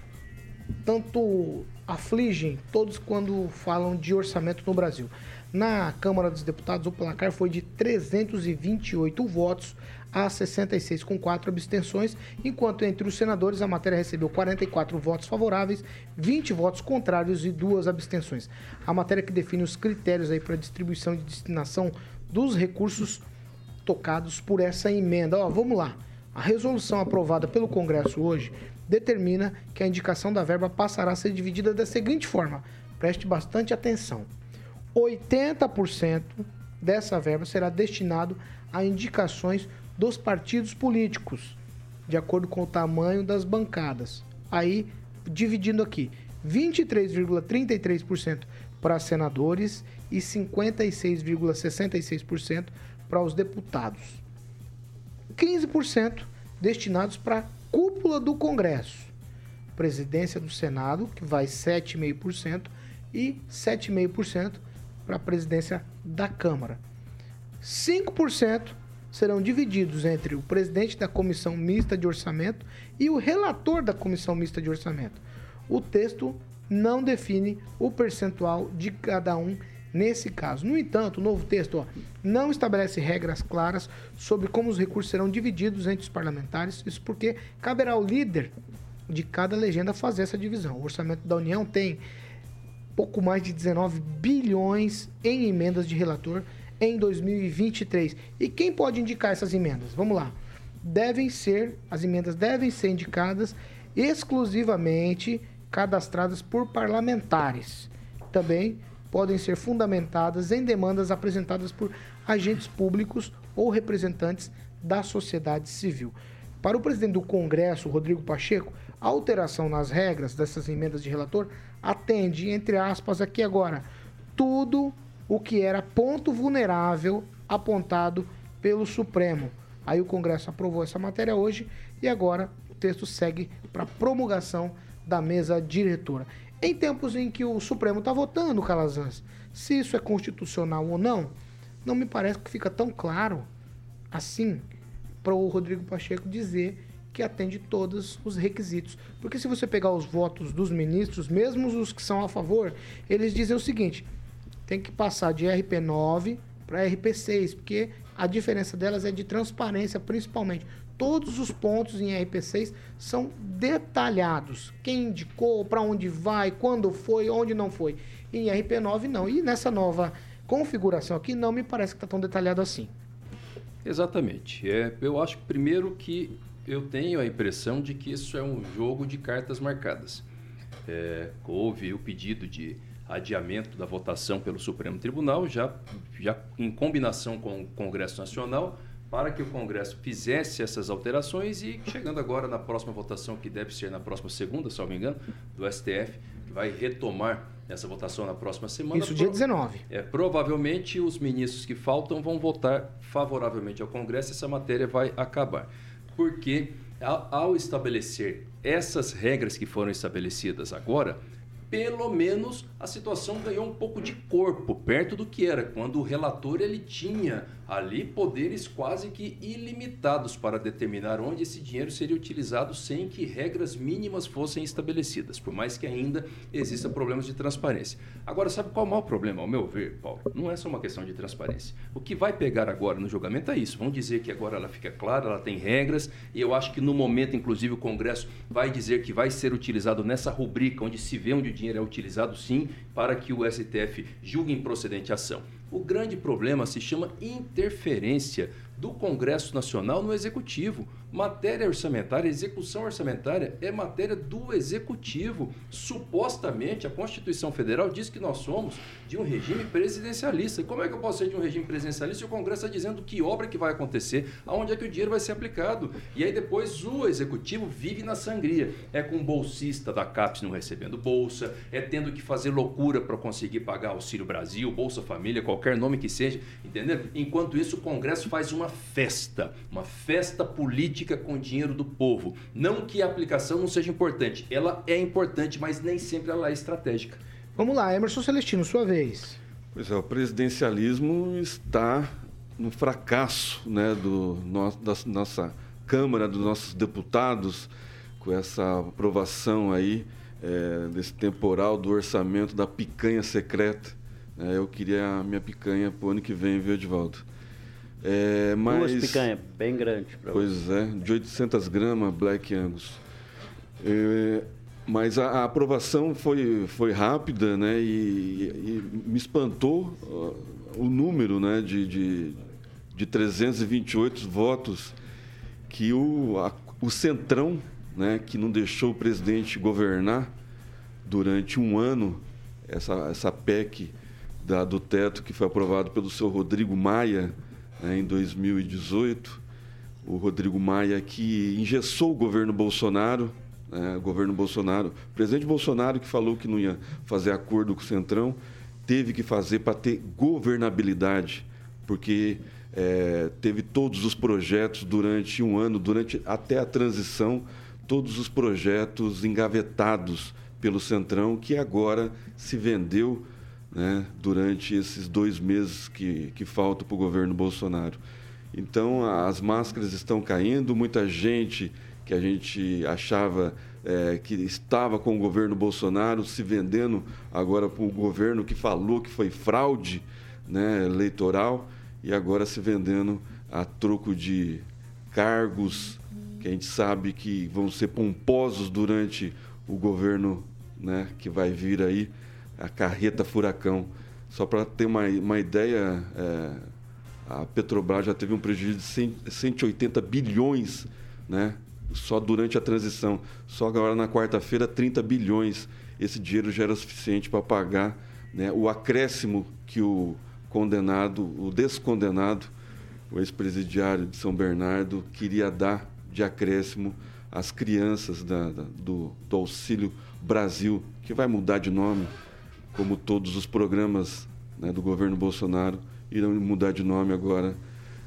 tanto afligem todos quando falam de orçamento no Brasil. Na Câmara dos Deputados, o placar foi de 328 votos a 66, com 4 abstenções, enquanto entre os senadores a matéria recebeu 44 votos favoráveis, 20 votos contrários e duas abstenções. A matéria que define os critérios aí para distribuição e destinação dos recursos tocados por essa emenda. Ó, vamos lá. A resolução aprovada pelo Congresso hoje determina que a indicação da verba passará a ser dividida da seguinte forma: preste bastante atenção. 80% dessa verba será destinado a indicações dos partidos políticos, de acordo com o tamanho das bancadas. Aí, dividindo aqui, 23,33% para senadores e 56,66% para os deputados. 15% destinados para a cúpula do Congresso. Presidência do Senado, que vai 7,5%, e 7,5% para a presidência da Câmara. 5% serão divididos entre o presidente da Comissão Mista de Orçamento e o relator da Comissão Mista de Orçamento. O texto não define o percentual de cada um nesse caso. No entanto, o novo texto ó, não estabelece regras claras sobre como os recursos serão divididos entre os parlamentares, isso porque caberá ao líder de cada legenda fazer essa divisão. O orçamento da União tem pouco mais de 19 bilhões em emendas de relator em 2023. E quem pode indicar essas emendas? Vamos lá. Devem ser, as emendas devem ser indicadas exclusivamente cadastradas por parlamentares. Também podem ser fundamentadas em demandas apresentadas por agentes públicos ou representantes da sociedade civil. Para o presidente do Congresso, Rodrigo Pacheco, a alteração nas regras dessas emendas de relator atende, entre aspas, aqui agora, tudo o que era ponto vulnerável apontado pelo Supremo. Aí o Congresso aprovou essa matéria hoje e agora o texto segue para promulgação da mesa diretora. Em tempos em que o Supremo está votando, Calazans, se isso é constitucional ou não, não me parece que fica tão claro assim para o Rodrigo Pacheco dizer que atende todos os requisitos. Porque se você pegar os votos dos ministros, mesmo os que são a favor, eles dizem o seguinte: tem que passar de RP9 para RP6, porque a diferença delas é de transparência, principalmente. Todos os pontos em RP6 são detalhados. Quem indicou, para onde vai, quando foi, onde não foi. Em RP9 não. E nessa nova configuração aqui não me parece que está tão detalhado assim. Exatamente. É, eu acho primeiro que eu tenho a impressão de que isso é um jogo de cartas marcadas. É, houve o pedido de adiamento da votação pelo Supremo Tribunal, já, já em combinação com o Congresso Nacional, para que o Congresso fizesse essas alterações e chegando agora na próxima votação, que deve ser na próxima segunda, se não me engano, do STF, que vai retomar essa votação na próxima semana. Isso dia 19. É, provavelmente os ministros que faltam vão votar favoravelmente ao Congresso e essa matéria vai acabar. Porque ao estabelecer essas regras que foram estabelecidas agora, pelo menos a situação ganhou um pouco de corpo, perto do que era quando o relator ele tinha ali poderes quase que ilimitados para determinar onde esse dinheiro seria utilizado sem que regras mínimas fossem estabelecidas, por mais que ainda exista problemas de transparência. Agora, sabe qual é o maior problema, ao meu ver, Paulo? Não é só uma questão de transparência. O que vai pegar agora no julgamento é isso. Vão dizer que agora ela fica clara, ela tem regras, e eu acho que no momento, inclusive, o Congresso vai dizer que vai ser utilizado nessa rubrica onde se vê onde dinheiro é utilizado, sim, para que o STF julgue improcedente a ação. O grande problema se chama interferência do Congresso Nacional no Executivo. Matéria orçamentária, execução orçamentária é matéria do Executivo. Supostamente, a Constituição Federal diz que nós somos de um regime presidencialista. E como é que eu posso ser de um regime presidencialista se o Congresso está dizendo que obra que vai acontecer, aonde é que o dinheiro vai ser aplicado? E aí depois o Executivo vive na sangria. É com bolsista da CAPES não recebendo bolsa, é tendo que fazer loucura para conseguir pagar Auxílio Brasil, Bolsa Família, qualquer nome que seja, entendeu? Enquanto isso, o Congresso faz uma festa, uma festa política com dinheiro do povo. Não que a aplicação não seja importante, ela é importante, mas nem sempre ela é estratégica. Vamos lá, Emerson Celestino, sua vez. Pois é, o presidencialismo está no fracasso né, do, no, da nossa Câmara, dos nossos deputados, com essa aprovação aí é, desse temporal do orçamento da picanha secreta. É, eu queria a minha picanha para o ano que vem, viu, Edvaldo? É, mas, Duas picanhas bem grandes. Pois você. é, de 800 gramas Black Angus. É, mas a, a, aprovação foi, foi rápida, né? E, e me espantou uh, o número, né? De, de, de 328 votos que o, a, o Centrão, né? Que não deixou o presidente governar durante um ano, essa, essa PEC da, do teto que foi aprovado pelo seu Rodrigo Maia, né, em 2018, o Rodrigo Maia, que engessou o governo Bolsonaro, né, o governo Bolsonaro, o presidente Bolsonaro que falou que não ia fazer acordo com o Centrão, teve que fazer para ter governabilidade, porque é, teve todos os projetos durante um ano, durante até a transição, todos os projetos engavetados pelo Centrão, que agora se vendeu né, durante esses dois meses que, que faltam para o governo Bolsonaro. Então, as máscaras estão caindo, muita gente que a gente achava é, que estava com o governo Bolsonaro se vendendo agora para o governo que falou que foi fraude né, eleitoral e agora se vendendo a troco de cargos que a gente sabe que vão ser pomposos durante o governo né, que vai vir aí a carreta furacão. Só para ter uma, uma ideia, é, a Petrobras já teve um prejuízo de 100, 180 bilhões, né? Só durante a transição. Só agora na quarta-feira, 30 bilhões. Esse dinheiro já era suficiente para pagar né, o acréscimo que o condenado, o descondenado, o ex-presidiário de São Bernardo, queria dar de acréscimo às crianças da, da, do, do Auxílio Brasil, que vai mudar de nome como todos os programas né, do governo Bolsonaro, irão mudar de nome agora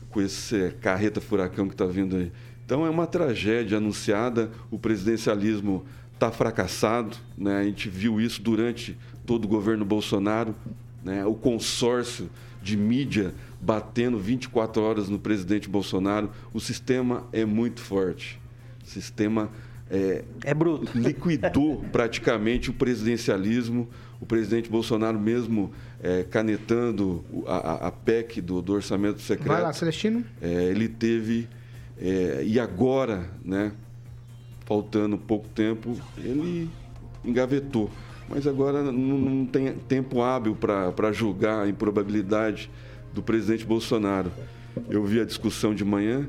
com esse carreta furacão que está vindo aí. Então é uma tragédia anunciada, o presidencialismo está fracassado, né? a gente viu isso durante todo o governo Bolsonaro, né? o consórcio de mídia batendo 24 horas no presidente Bolsonaro. O sistema é muito forte. O sistema é, É bruto. liquidou praticamente o presidencialismo. O presidente Bolsonaro, mesmo é, canetando a, a- PEC do, do orçamento secreto, Vai lá, Celestino. é, ele teve. é, e agora, né, faltando pouco tempo, ele engavetou. Mas agora não, não tem tempo hábil para julgar a improbabilidade do presidente Bolsonaro. Eu vi a discussão de manhã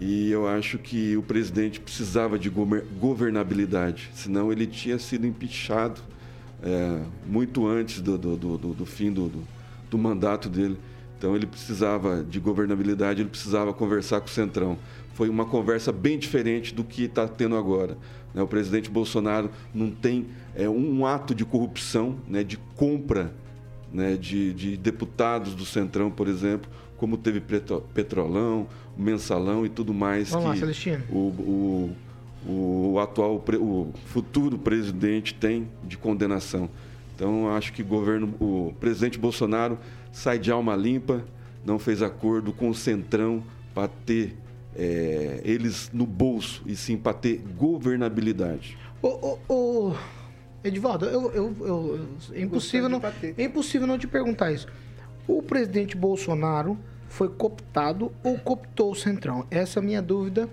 e eu acho que o presidente precisava de governabilidade, senão ele tinha sido empichado é, muito antes do, do- do- do- fim do, do- mandato dele. Então ele precisava de governabilidade, ele precisava conversar com o Centrão. Foi uma conversa bem diferente do que está tendo agora. né? O presidente Bolsonaro não tem é, um ato de corrupção, né, de compra né, de, de deputados do Centrão, por exemplo, como teve Petro- Petrolão, Mensalão e tudo mais Vamos lá, que Celestino. o, o, o atual, o futuro presidente tem de condenação. Então, acho que o governo, o presidente Bolsonaro sai de alma limpa, não fez acordo com o Centrão para ter é, eles no bolso, e sim para ter governabilidade. Ô, ô, ô, Edivaldo, eu, eu, eu- é, impossível não, é impossível não te perguntar isso. O presidente Bolsonaro foi cooptado ou cooptou o Centrão? Essa é a minha dúvida.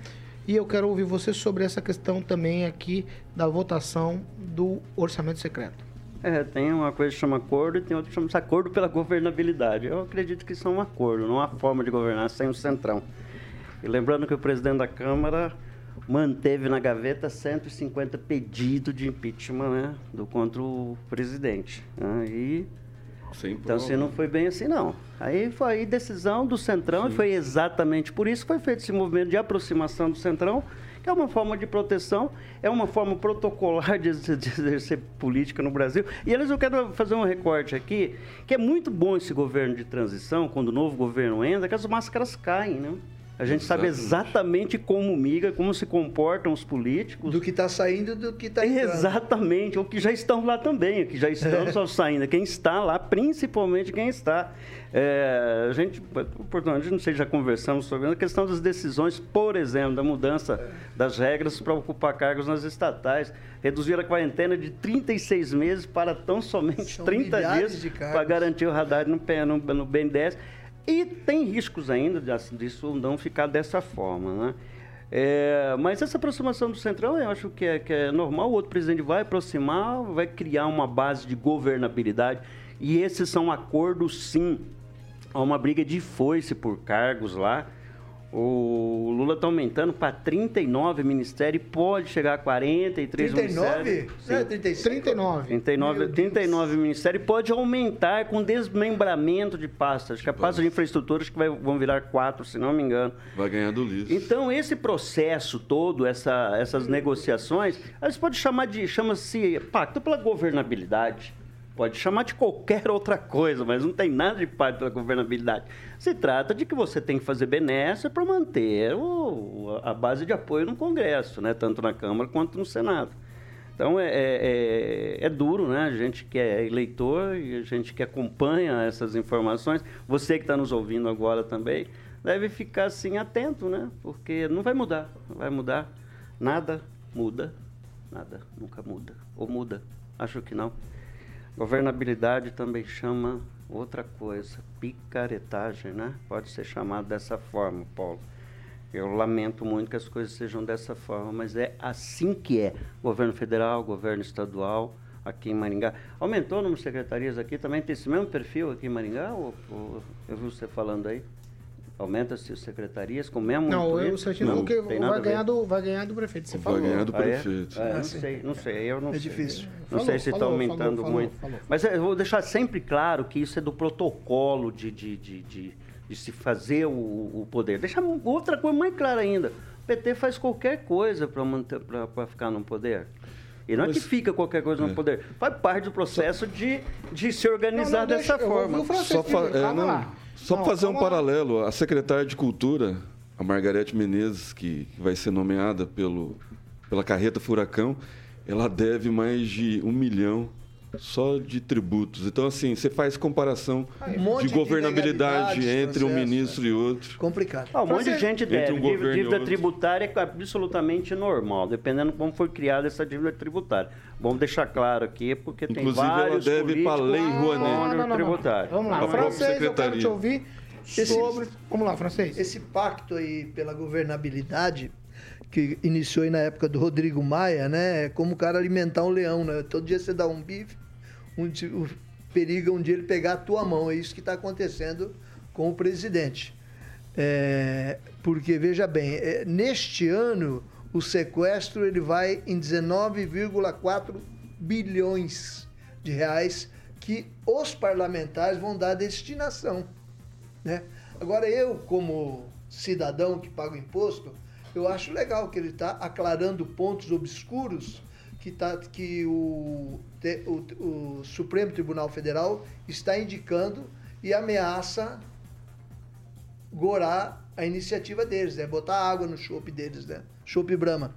E eu quero ouvir você sobre essa questão também aqui da votação do orçamento secreto. É, tem uma coisa que chama acordo e tem outra que chama acordo pela governabilidade. Eu acredito que isso é um acordo, não há forma de governar sem o centrão. E lembrando que o presidente da Câmara manteve na gaveta 150 pedidos de impeachment né, do contra o presidente. né, e Sem então, prova. assim, não foi bem assim, não. Aí foi aí decisão do Centrão e foi exatamente por isso que foi feito esse movimento de aproximação do Centrão, que é uma forma de proteção, é uma forma protocolar de exercer política no Brasil. E, aliás, eu quero fazer um recorte aqui, que é muito bom esse governo de transição, quando o novo governo entra, que as máscaras caem, né? A gente sabe exatamente como miga, como se comportam os políticos. Do que está saindo do que está entrando. Exatamente, ou que já estão lá também, que já estão só saindo. Quem está lá, principalmente quem está. É, a gente, portanto, a gente não sei, já conversamos sobre a questão das decisões, por exemplo, da mudança das regras para ocupar cargos nas estatais. Reduzir a quarentena de 36 meses para tão somente São 30 milhares dias para garantir o radar no, no, no BNDES. E tem riscos ainda disso não ficar dessa forma, né? É, mas essa aproximação do Centrão eu acho que é, que é normal. O outro presidente vai aproximar, vai criar uma base de governabilidade. E esses são acordos, sim. Há uma briga de foice por cargos lá. O Lula está aumentando para 39 ministérios, pode chegar a 43 39? ministérios. Não é Sim. 35? 39. 39, Meu Deus. 39 ministérios pode aumentar com desmembramento de pastas. Acho que a pasta de infraestrutura acho que vai- vão virar quatro, se não me engano. Vai ganhar do Liz. Então, esse processo todo, essa- essas negociações, eles pode chamar de, chama-se pacto pela governabilidade. Pode chamar de qualquer outra coisa, mas não tem nada de pacto pela governabilidade. Se trata de que você tem que fazer benécia para manter o- a base de apoio no Congresso, né? tanto na Câmara quanto no Senado. Então é, é- é- é duro, né? A gente que é eleitor e a gente que acompanha essas informações, você que está nos ouvindo agora também, deve ficar assim atento, né? Porque não vai mudar, não vai mudar. Nada muda, nada nunca muda. Ou muda? Acho que não. Governabilidade também chama outra coisa, picaretagem, né? Pode ser chamado dessa forma, Paulo. Eu lamento muito que as coisas sejam dessa forma, mas é assim que é. Governo federal, governo estadual, aqui em Maringá. Aumentou o número de secretarias aqui, também tem esse mesmo perfil aqui em Maringá? Ou, ou- eu vi você falando aí? Aumenta-se as secretarias com o mesmo Não, intuito? eu, o Celestino Não, que tem nada vai ganhar, do, vai ganhar do prefeito. Você Vai falou. ganhar do Ah, é? prefeito. É, não Ah, sim. sei, não sei, eu não É sei. difícil. Não Falou, sei se está aumentando falou, muito. falou. Mas eu vou deixar sempre claro que isso é do protocolo de, de, de, de, de se fazer o, o poder. Deixa outra coisa mais clara ainda. O PT faz qualquer coisa para ficar no poder. E não é que Mas- fica qualquer coisa no é. poder. Faz parte do processo de, de se organizar Não, não, dessa deixa- eu vou forma. Só, fa é, não, lá. Só Não, fazer um paralelo. A secretária de Cultura, a Margarete Menezes, que vai ser nomeada pelo, pela carreta Furacão, ela deve mais de um milhão só de tributos. Então, assim, você faz comparação Um de de governabilidade entre um ministro e outro. Complicado. Ah, um monte de gente entre deve. um Dívida, dívida tributária é absolutamente normal, dependendo de como foi criada essa dívida tributária. Vamos deixar claro aqui, porque tem Inclusive, ela vários deve pra políticos lei Rouanet. contra Não, não, o não, tributário. Vamos lá, A própria francês, eu quero secretaria. te ouvir sobre... Vamos lá, francês. Esse pacto aí pela governabilidade, que iniciou aí na época do Rodrigo Maia, né? É como o cara alimentar um leão, né? Todo dia você dá um bife, um, o perigo é um dia ele pegar a tua mão. É isso que está acontecendo com o presidente. É, porque, veja bem, é, neste ano, o sequestro ele vai em 19,4 bilhões de reais que os parlamentares vão dar destinação né? Agora eu, como cidadão que paga o imposto, eu acho legal que ele está aclarando pontos obscuros que, tá, que o, o, o Supremo Tribunal Federal está indicando e ameaça gorar a iniciativa deles, né? botar água no chopp deles, né? chopp Brahma.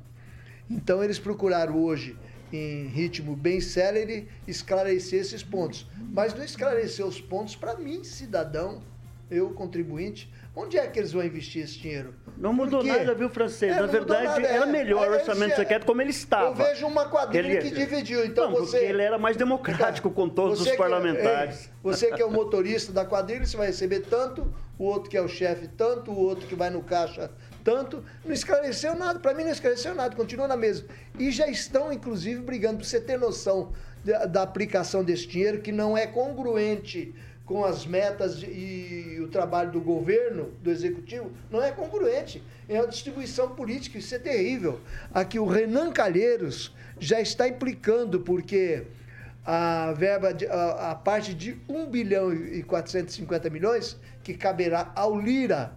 Então eles procuraram hoje, em ritmo bem célere, esclarecer esses pontos. Mas não esclarecer os pontos para mim, cidadão, eu contribuinte, onde é que eles vão investir esse dinheiro? Não mudou nada, viu, francês? É, Na verdade, nada, era é. melhor o É, orçamento é. secreto como ele estava. Eu vejo uma quadrilha Ele- que dividiu, então não, você... porque ele era mais democrático com todos os parlamentares. é, você que é o motorista da quadrilha, você vai receber tanto, o outro que é o chefe tanto, o outro que vai no caixa tanto. Não esclareceu nada, para mim não esclareceu nada, continua na mesma. E já estão, inclusive, brigando, para você ter noção da, da aplicação desse dinheiro, que não é congruente com as metas e o trabalho do governo, do executivo, não é congruente. É uma distribuição política, isso é terrível. Aqui o Renan Calheiros já está implicando, porque a verba, de- a, a parte de 1 bilhão e 450 milhões, que caberá ao Lira,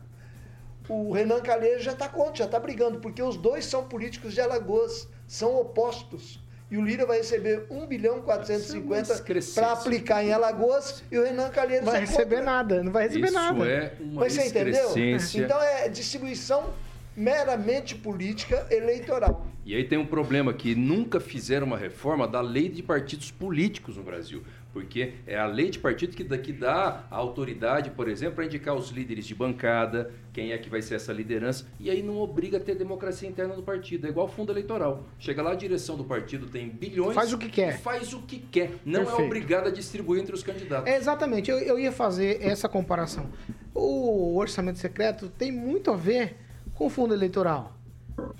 o Renan Calheiros já está contra, já está brigando, porque os dois são políticos de Alagoas, são opostos. E o Lira vai receber 1 bilhão e 450 excrescência. para aplicar em Alagoas e o Renan Calheiros Vai é receber contra. nada, não vai receber Isso nada. é uma Mas você entendeu? Então é distribuição meramente política eleitoral. E aí tem um problema que nunca fizeram uma reforma da lei de partidos políticos no Brasil. Porque é a lei de partido que dá, que dá a autoridade, por exemplo, para indicar os líderes de bancada, quem é que vai ser essa liderança, e aí não obriga a ter democracia interna do partido. É igual fundo eleitoral. Chega lá, a direção do partido tem bilhões. Faz o que quer. Faz o que quer. Não é Perfeito. obrigado a distribuir entre os candidatos. É, exatamente, eu, eu ia fazer essa comparação. O orçamento secreto tem muito a ver com o fundo eleitoral.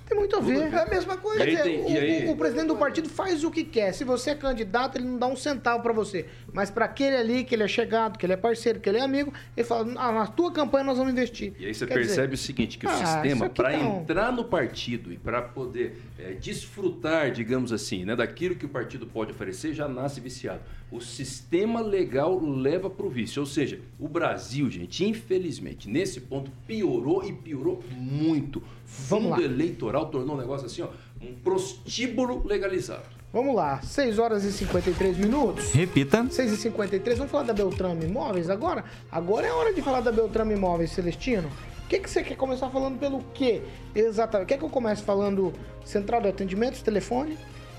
Tem muito a ver. É a mesma coisa. Quer dizer, o, aí- o- o presidente do partido faz o que quer. Se você é candidato, ele não dá um centavo pra você. Mas pra aquele ali, que ele é chegado, que ele é parceiro, que ele é amigo, ele fala: ah, na tua campanha nós vamos investir. E aí você Quer percebe dizer, o seguinte, que o ah, sistema, para tá um- entrar no partido e para poder eh, desfrutar, digamos assim, né, daquilo que o partido pode oferecer, já nasce viciado. O sistema legal leva para o vício. Ou seja, o Brasil, gente, infelizmente, nesse ponto, piorou e piorou muito. Vamos Fundo lá. eleitoral tornou um negócio assim, ó, um prostíbulo legalizado. Vamos lá, 6 horas e 53 minutos. Repita. 6 e 53 vamos falar da Beltrame Imóveis agora? Agora é hora de falar da Beltrame Imóveis, Celestino. O que, que você quer começar falando pelo quê? Exatamente. Quer que eu comece falando central de atendimentos, telefone?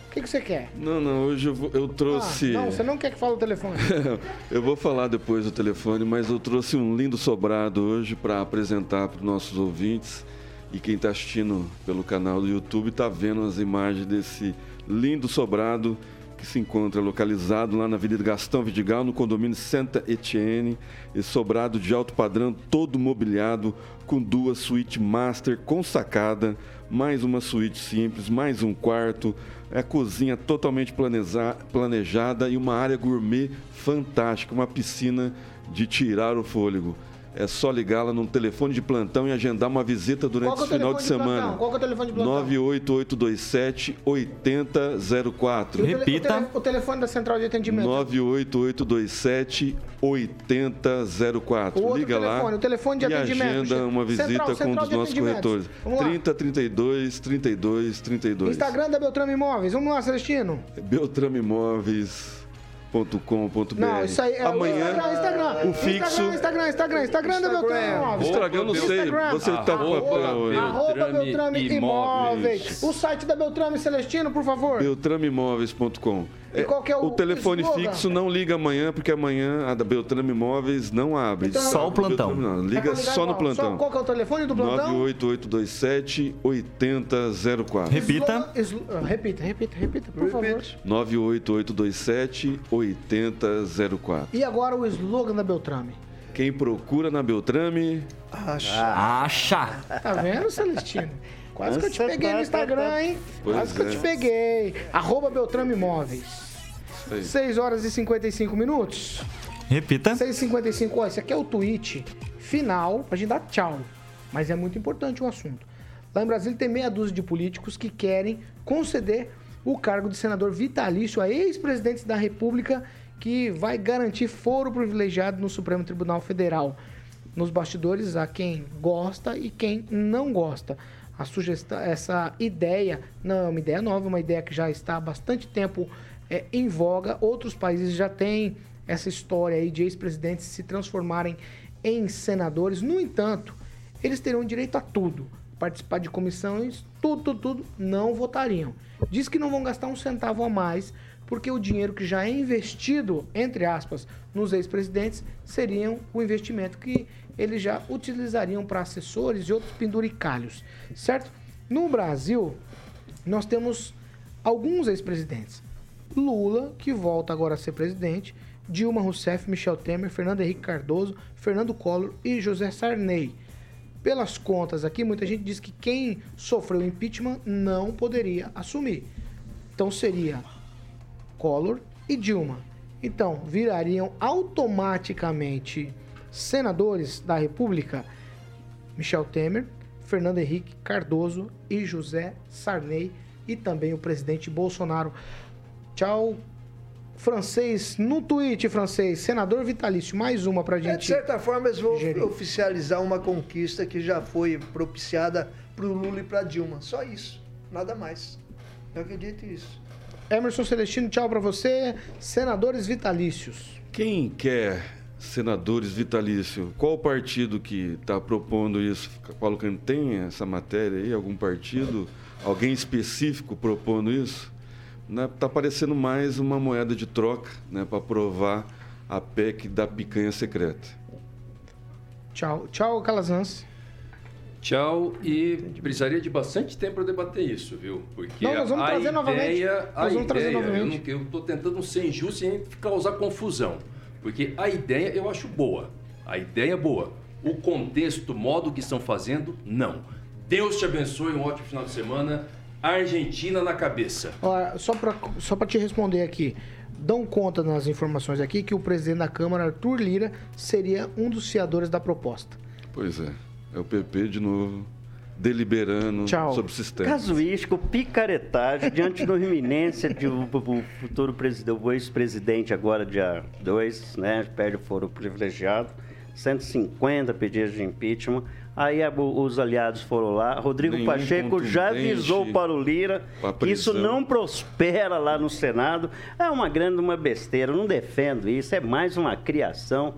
O que, que você quer? Não, não, hoje eu, vou- eu trouxe. Ah, não, você não quer que fale o telefone. eu vou falar depois do telefone, mas eu trouxe um lindo sobrado hoje para apresentar para os nossos ouvintes. E quem está assistindo pelo canal do YouTube está vendo as imagens desse lindo sobrado que se encontra localizado lá na Avenida Gastão Vidigal, no condomínio Santa Etienne. Esse sobrado de alto padrão, todo mobiliado, com duas suítes master com sacada, mais uma suíte simples, mais um quarto, é a cozinha totalmente planejada e uma área gourmet fantástica, uma piscina de tirar o fôlego. É só ligá-la num telefone de plantão e agendar uma visita durante é o esse final de de semana. plantão? Qual que é o telefone de plantão? 98827 8004. E o tele- Repita. O, tele- o telefone da central de atendimento. 98827 8004. O outro Liga telefone, lá o telefone de e atendimento. agenda uma visita Central- com um central dos de nossos corretores. Vamos lá. 3032 32 32. Instagram da Beltrame Imóveis. Vamos lá, Celestino. beltramimóveis.com.br. Não, isso aí é Amanhã, o Instagram, Instagram. o fixo. Instagram, Instagram, Instagram, Instagram da Beltrame Imóveis. Instagram, eu não sei. Você tá com aí. Arroba Beltrame Imóveis. O site da Beltrame Celestino, por favor. beltramimóveis.com. E qual que é o, O telefone slogan? fixo não liga amanhã, porque amanhã a da Beltrame Imóveis não abre. Então- Só o plantão. Beltrame não, É Liga ligar só no igual. plantão. qual que é o telefone do plantão? 98827 8004. Repita. Ah, repita, repita, repita, por favor. Repite. 98827 8004. E agora o slogan da Beltrame. Quem procura na Beltrame, Acha. Acha. Tá vendo, Celestino? Quase que eu te peguei no Instagram, tá, tá. hein? Quase que eu é. te peguei. Arroba Beltrame Imóveis. Isso aí. 6 horas e 55 minutos. Repita. 6h55, ó, esse aqui é o tweet final pra gente dar tchau. Mas é muito importante o assunto. Lá em Brasília tem meia dúzia de políticos que querem conceder o cargo de senador vitalício a ex-presidentes da República que vai garantir foro privilegiado no Supremo Tribunal Federal. Nos bastidores há quem gosta e quem não gosta. A sugestão, essa ideia não é uma ideia nova, é uma ideia que já está há bastante tempo é, em voga. Outros países já têm essa história aí de ex-presidentes se transformarem em senadores. No entanto, eles terão direito a tudo. Participar de comissões, tudo, tudo, tudo, não votariam. Diz que não vão gastar um centavo a mais, porque o dinheiro que já é investido, entre aspas, nos ex-presidentes, seriam o investimento que eles já utilizariam para assessores e outros penduricalhos, certo? No Brasil, nós temos alguns ex-presidentes. Lula, que volta agora a ser presidente, Dilma Rousseff, Michel Temer, Fernando Henrique Cardoso, Fernando Collor e José Sarney. Pelas contas aqui, muita gente diz que quem sofreu impeachment não poderia assumir. Então seria Collor e Dilma. Então virariam automaticamente senadores da República Michel Temer, Fernando Henrique Cardoso e José Sarney e também o presidente Bolsonaro. Tchau, francês, no tweet francês, senador vitalício, mais uma pra É, de gente. certa forma, eles vão gerir. oficializar uma conquista que já foi propiciada para o Lula e para Dilma. Só isso, nada mais. Eu acredito nisso. Emerson Celestino, tchau pra você. Senadores vitalícios. quem quer senadores vitalício? Qual partido que está propondo isso? Paulo tem essa matéria aí? Algum partido? Alguém específico propondo isso? Está parecendo mais uma moeda de troca né, para aprovar a PEC da picanha secreta. Tchau, tchau, Calazans. Tchau, e precisaria de bastante tempo para debater isso, viu? Porque Não, nós vamos a trazer ideia, novamente. A Nós vamos trazer ideia, novamente. Eu estou tentando ser injusto sem causar confusão. Porque a ideia eu acho boa. A ideia é boa. O contexto, o modo que estão fazendo, não. Deus te abençoe, um ótimo final de semana. Argentina na cabeça. Ó, só pra, só pra te responder aqui. Dão conta nas informações aqui que o presidente da Câmara, Arthur Lira, seria um dos fiadores da proposta. Pois é, é o PP de novo deliberando Tchau. sobre o sistema. Casuístico, picaretagem, diante da iminência de o, o futuro presidente, o ex-presidente agora, dia 2, né, perde o foro privilegiado, 150 pedidos de impeachment. Aí os aliados foram lá. Rodrigo Nenhum Pacheco já avisou para o Lira que isso não prospera lá no Senado. É uma grande uma besteira, eu não defendo isso, é mais uma criação.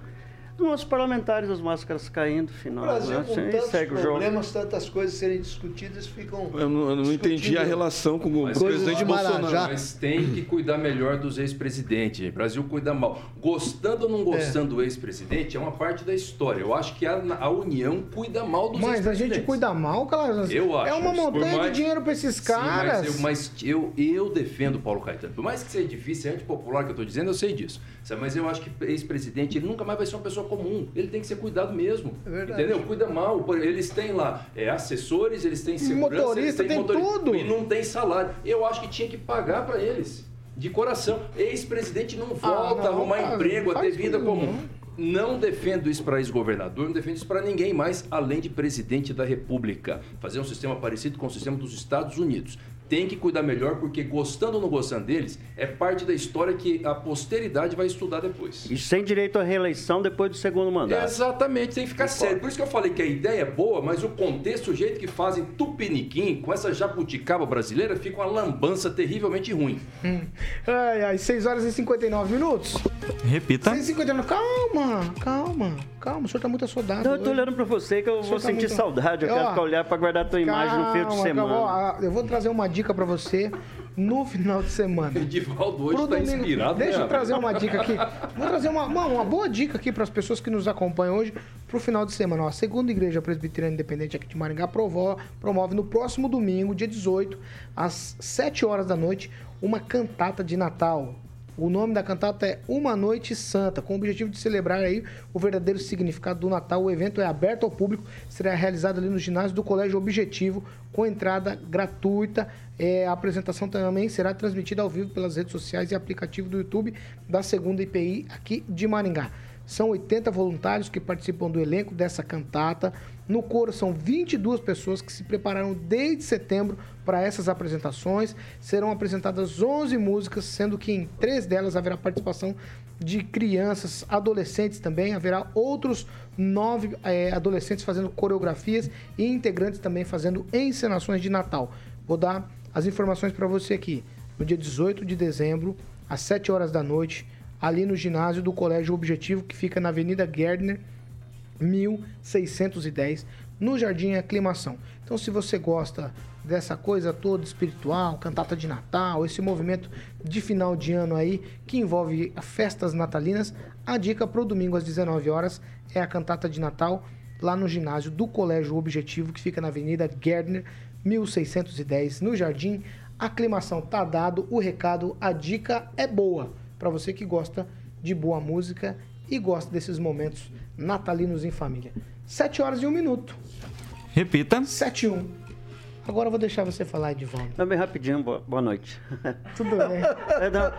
Nossos parlamentares, as máscaras caindo, O final. Brasil, com né, tantos segue o jogo. problemas, tantas coisas serem discutidas, ficam. Eu não, eu não entendi a relação com o Mas presidente de Bolsonaro. Marajá. Mas tem que cuidar melhor dos ex-presidentes. O Brasil cuida mal. Gostando ou não gostando do ex-presidente é uma parte da história. Eu acho que a, a União cuida mal dos Mas a ex-presidentes. gente cuida mal, Calazans. Eu acho. É uma montanha mais- de dinheiro pra esses Sim, caras. mas, eu, mas eu, eu defendo o Paulo Caetano. Por mais que seja difícil, é antipopular que eu estou dizendo, eu sei disso. Mas eu acho que ex-presidente, ele nunca mais vai ser uma pessoa comum. Ele tem que ser cuidado mesmo. É verdade. Entendeu? Cuida mal. Eles têm lá é, assessores, eles têm segurança, Motorista, eles têm tem tudo. E não tem salário. Eu acho que tinha que pagar para eles. De coração. Ex-presidente não volta Ah, não, a arrumar cara, emprego, a não ter vida comum. não. Não defendo isso para ex-governador, não defendo isso para ninguém mais, além de presidente da República. Fazer um sistema parecido com o sistema dos Estados Unidos. Tem que cuidar melhor, porque gostando ou não gostando deles, é parte da história que a posteridade vai estudar depois. E sem direito à reeleição depois do segundo mandato. Exatamente, tem que ficar sério. Por isso que eu falei que a ideia é boa, mas o contexto, o jeito que fazem tupiniquim com essa jabuticaba brasileira, fica uma lambança terrivelmente ruim. Ai, ai, 6 horas e 59 minutos. Repita. 6 e 59. Calma, calma, calma. O senhor tá muito assodado. Não, eu tô olhando pra você que eu vou tá sentir muito- saudade. Eu Ó, quero ficar olhar pra guardar tua imagem no fim de Calma, semana. calma. Eu vou trazer uma dica pra você no final de semana. Edivaldo hoje Pro tá domingo- inspirado, Deixa eu trazer uma dica aqui. Vou trazer uma, uma, uma boa dica aqui para as pessoas que nos acompanham hoje pro final de semana. Ó, a segunda Igreja Presbiteriana Independente aqui de Maringá provo- promove no próximo domingo, dia 18, às 7 horas da noite, uma cantata de Natal. O nome da cantata é Uma Noite Santa, com o objetivo de celebrar aí o verdadeiro significado do Natal. O evento é aberto ao público, será realizado ali no ginásio do Colégio Objetivo, com entrada gratuita. É, a apresentação também será transmitida ao vivo pelas redes sociais e aplicativo do YouTube da segunda IPI aqui de Maringá. São 80 voluntários que participam do elenco dessa cantata. No coro são 22 pessoas que se prepararam desde setembro para essas apresentações. Serão apresentadas 11 músicas, sendo que em três delas haverá participação de crianças, adolescentes também. Haverá outros nove eh, adolescentes fazendo coreografias e integrantes também fazendo encenações de Natal. Vou dar as informações para você aqui. No dia 18 de dezembro, às 7 horas da noite, ali no ginásio do Colégio Objetivo, que fica na Avenida Gerdner, 1610, no Jardim Aclimação. Então, se você gosta dessa coisa toda espiritual, cantata de Natal, esse movimento de final de ano aí que envolve festas natalinas, a dica para o domingo às 19 horas é a cantata de Natal lá no ginásio do Colégio Objetivo, que fica na Avenida Gerdner, 1610, no Jardim Aclimação. Tá dado o recado, a dica é boa para você que gosta de boa música e gosta desses momentos natalinos em família. 7 horas e 1 minuto. Repita. 7 e 1. Agora eu vou deixar você falar, Edivaldo. Não, bem rapidinho, boa, boa noite. Tudo bem. É, não,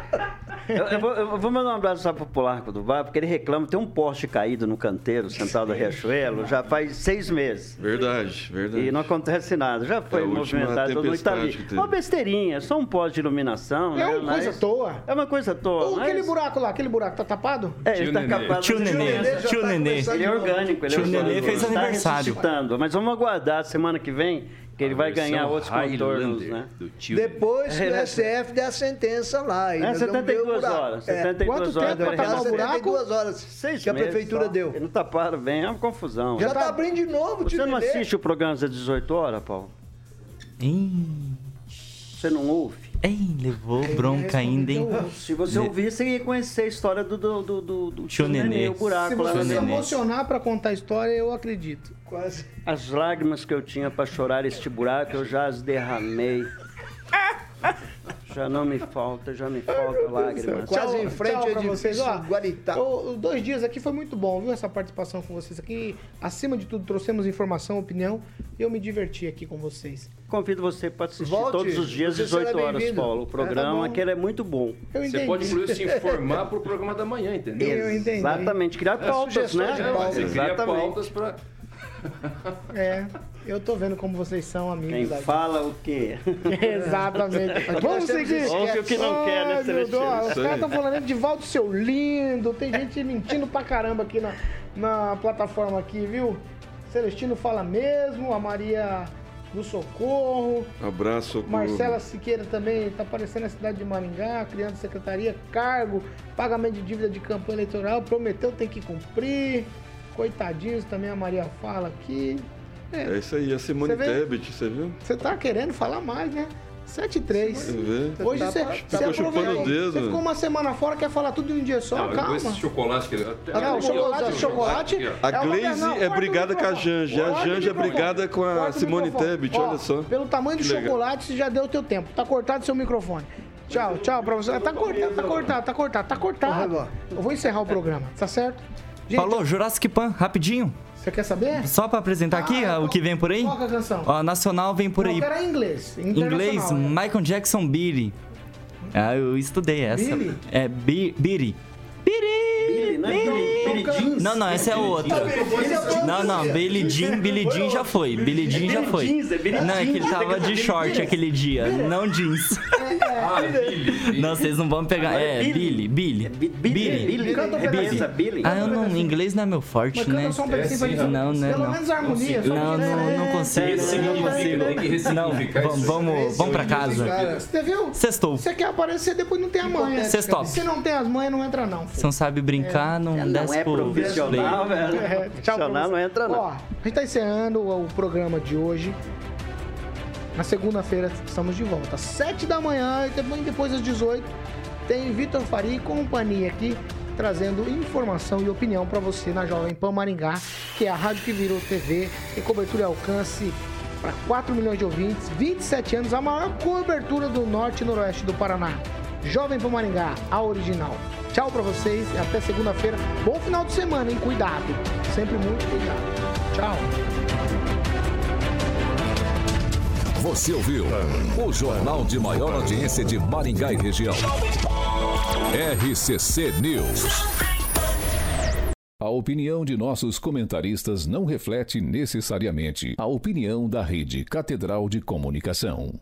eu, eu vou, eu vou mandar um abraço só pro Polarco do Bar, porque ele reclama, tem um poste caído no canteiro central do Riachuelo, já faz seis meses. Verdade, verdade. E não acontece nada. Já foi É movimentado, todo mundo tá ali. Uma besteirinha, só um poste de iluminação. É né, uma coisa mas- à toa. É uma coisa à toa. Ou mas- aquele buraco lá, aquele buraco tá tapado? É, ele tá capaz Tio Nenê, tio Nenê. Ele é orgânico, ele é Tio orgânico. Nenê fez Ele tá aniversário. Mas vamos aguardar semana que vem, que ele vai ganhar outros contornos, né? Depois que É, o? STF der a sentença lá. e É, nós vamos ver o 72 buraco. horas. É. 72 Quanto horas. tempo pra tapar o buraco? 72 horas Seis que a prefeitura só. deu. Ele não taparam bem, é uma confusão. Já tá abrindo de novo, Você tio não assiste o programa às 18 horas, Paulo? Ih, Você não ouve? Ei, levou bronca ainda, hein? Se você ouvir, você ia conhecer a história do, do, do, do, do Tio Nenê. o buraco Se lá você no se Nenê. emocionar pra contar a história, eu acredito. Quase. As lágrimas que eu tinha para chorar este buraco, eu já as derramei. Já não me falta, já me falta lágrimas. Quase em frente tchau ao pra vocês. Ó, Guaritá. o- os dois dias aqui foi muito bom, viu? Essa participação com vocês aqui. Acima de tudo, trouxemos informação, opinião. E eu me diverti aqui com vocês. Convido você para assistir Volte, todos os dias, você 18 será horas. Paulo. O tá programa, bom. que ele é muito bom. Eu Você pode, inclusive, se informar pro programa da manhã, entendeu? Eu entendi. Exatamente, criar pautas, sugestões né? de É, pautas. Você cria Exatamente. pautas pra... É, eu tô vendo como vocês são amigos. Quem fala o quê? Exatamente. Vamos seguir. Ouve o que não quer, né, Celestino? Os caras estão falando de Valdo Seu Lindo. Tem gente mentindo pra caramba aqui na, na plataforma aqui, viu? Celestino fala mesmo, a Maria do Socorro. Abraço, Socorro. Marcela Siqueira também está aparecendo na cidade de Maringá, criando secretaria, cargo, pagamento de dívida de campanha eleitoral, prometeu tem que cumprir. Coitadinhos também a Maria fala aqui. É isso aí, a Simone Você? Tebet, você viu? Você tá querendo falar mais, né? 7 e 3. Você vê? Hoje Tá você, você ficou chupando o dedo. Você ficou uma semana fora, quer falar tudo em um dia só? Não, Calma. esse chocolate que ele... Ah, não, ó. chocolate, chocolate. A É uma- Glaze não, é o brigada com a. Janja. A o Janja é brigada com a o Simone. Tebet, olha só. Pelo tamanho do chocolate, você já deu o teu tempo. Tá cortado seu microfone. Tchau, tchau pra você. Tá cortado, tá cortado, tá cortado, tá cortado. Eu vou encerrar o programa, tá certo? Gente, Falou, Jurassic Pan, rapidinho. Você quer saber? Só pra apresentar aqui Ah, ah, o que vem por aí. Qual que é a canção? Ó, Nacional vem por Não, aí. quero em inglês. Inglês, é. Michael Jackson Billy. Ah, eu estudei essa. Billy? É Bi- Billy. Billy, não é Billy, Billy Jeans? Não, não, essa é outra. Não, não, Billy Jean, Billy Jean já foi. Billy Jean já foi. É Não, é que ele tava de short aquele dia, não jeans. Ah, Billy, Billy. Não, vocês não vão pegar. É, Billy, Billy. Bi- Billy, Billy, Canta é. Billy. Billy. Ah, eu não, inglês não é meu forte, né? É, gente. sim, não, não, Pelo não. menos a harmonia. Não, que- não, não consigo. Não Não, vamos, vamos, vamos pra casa. Você viu? Sextou. Você quer aparecer, depois não tem a manha. Sextou. Se não tem as manhas, não entra não. Se não sabe brincar, não Não desce é pro profissional, play. velho. É, tchau pra Profissional não entra, não. Ó, a gente tá encerrando o, programa de hoje. Na segunda-feira estamos de volta. Às 7 da manhã e também depois às 18 tem Vitor Faria e companhia aqui trazendo informação e opinião para você na Jovem Pan Maringá, que é a rádio que virou TV, tem cobertura e alcance para 4 milhões de ouvintes, 27 anos, a maior cobertura do norte e noroeste do Paraná. Jovem Pan Maringá, a original. Tchau para vocês e até segunda-feira. Bom final de semana, hein? Cuidado. Sempre muito cuidado. Tchau. Você ouviu o jornal de maior audiência de Maringá e região. RCC News. A opinião de nossos comentaristas não reflete necessariamente a opinião da Rede Catedral de Comunicação.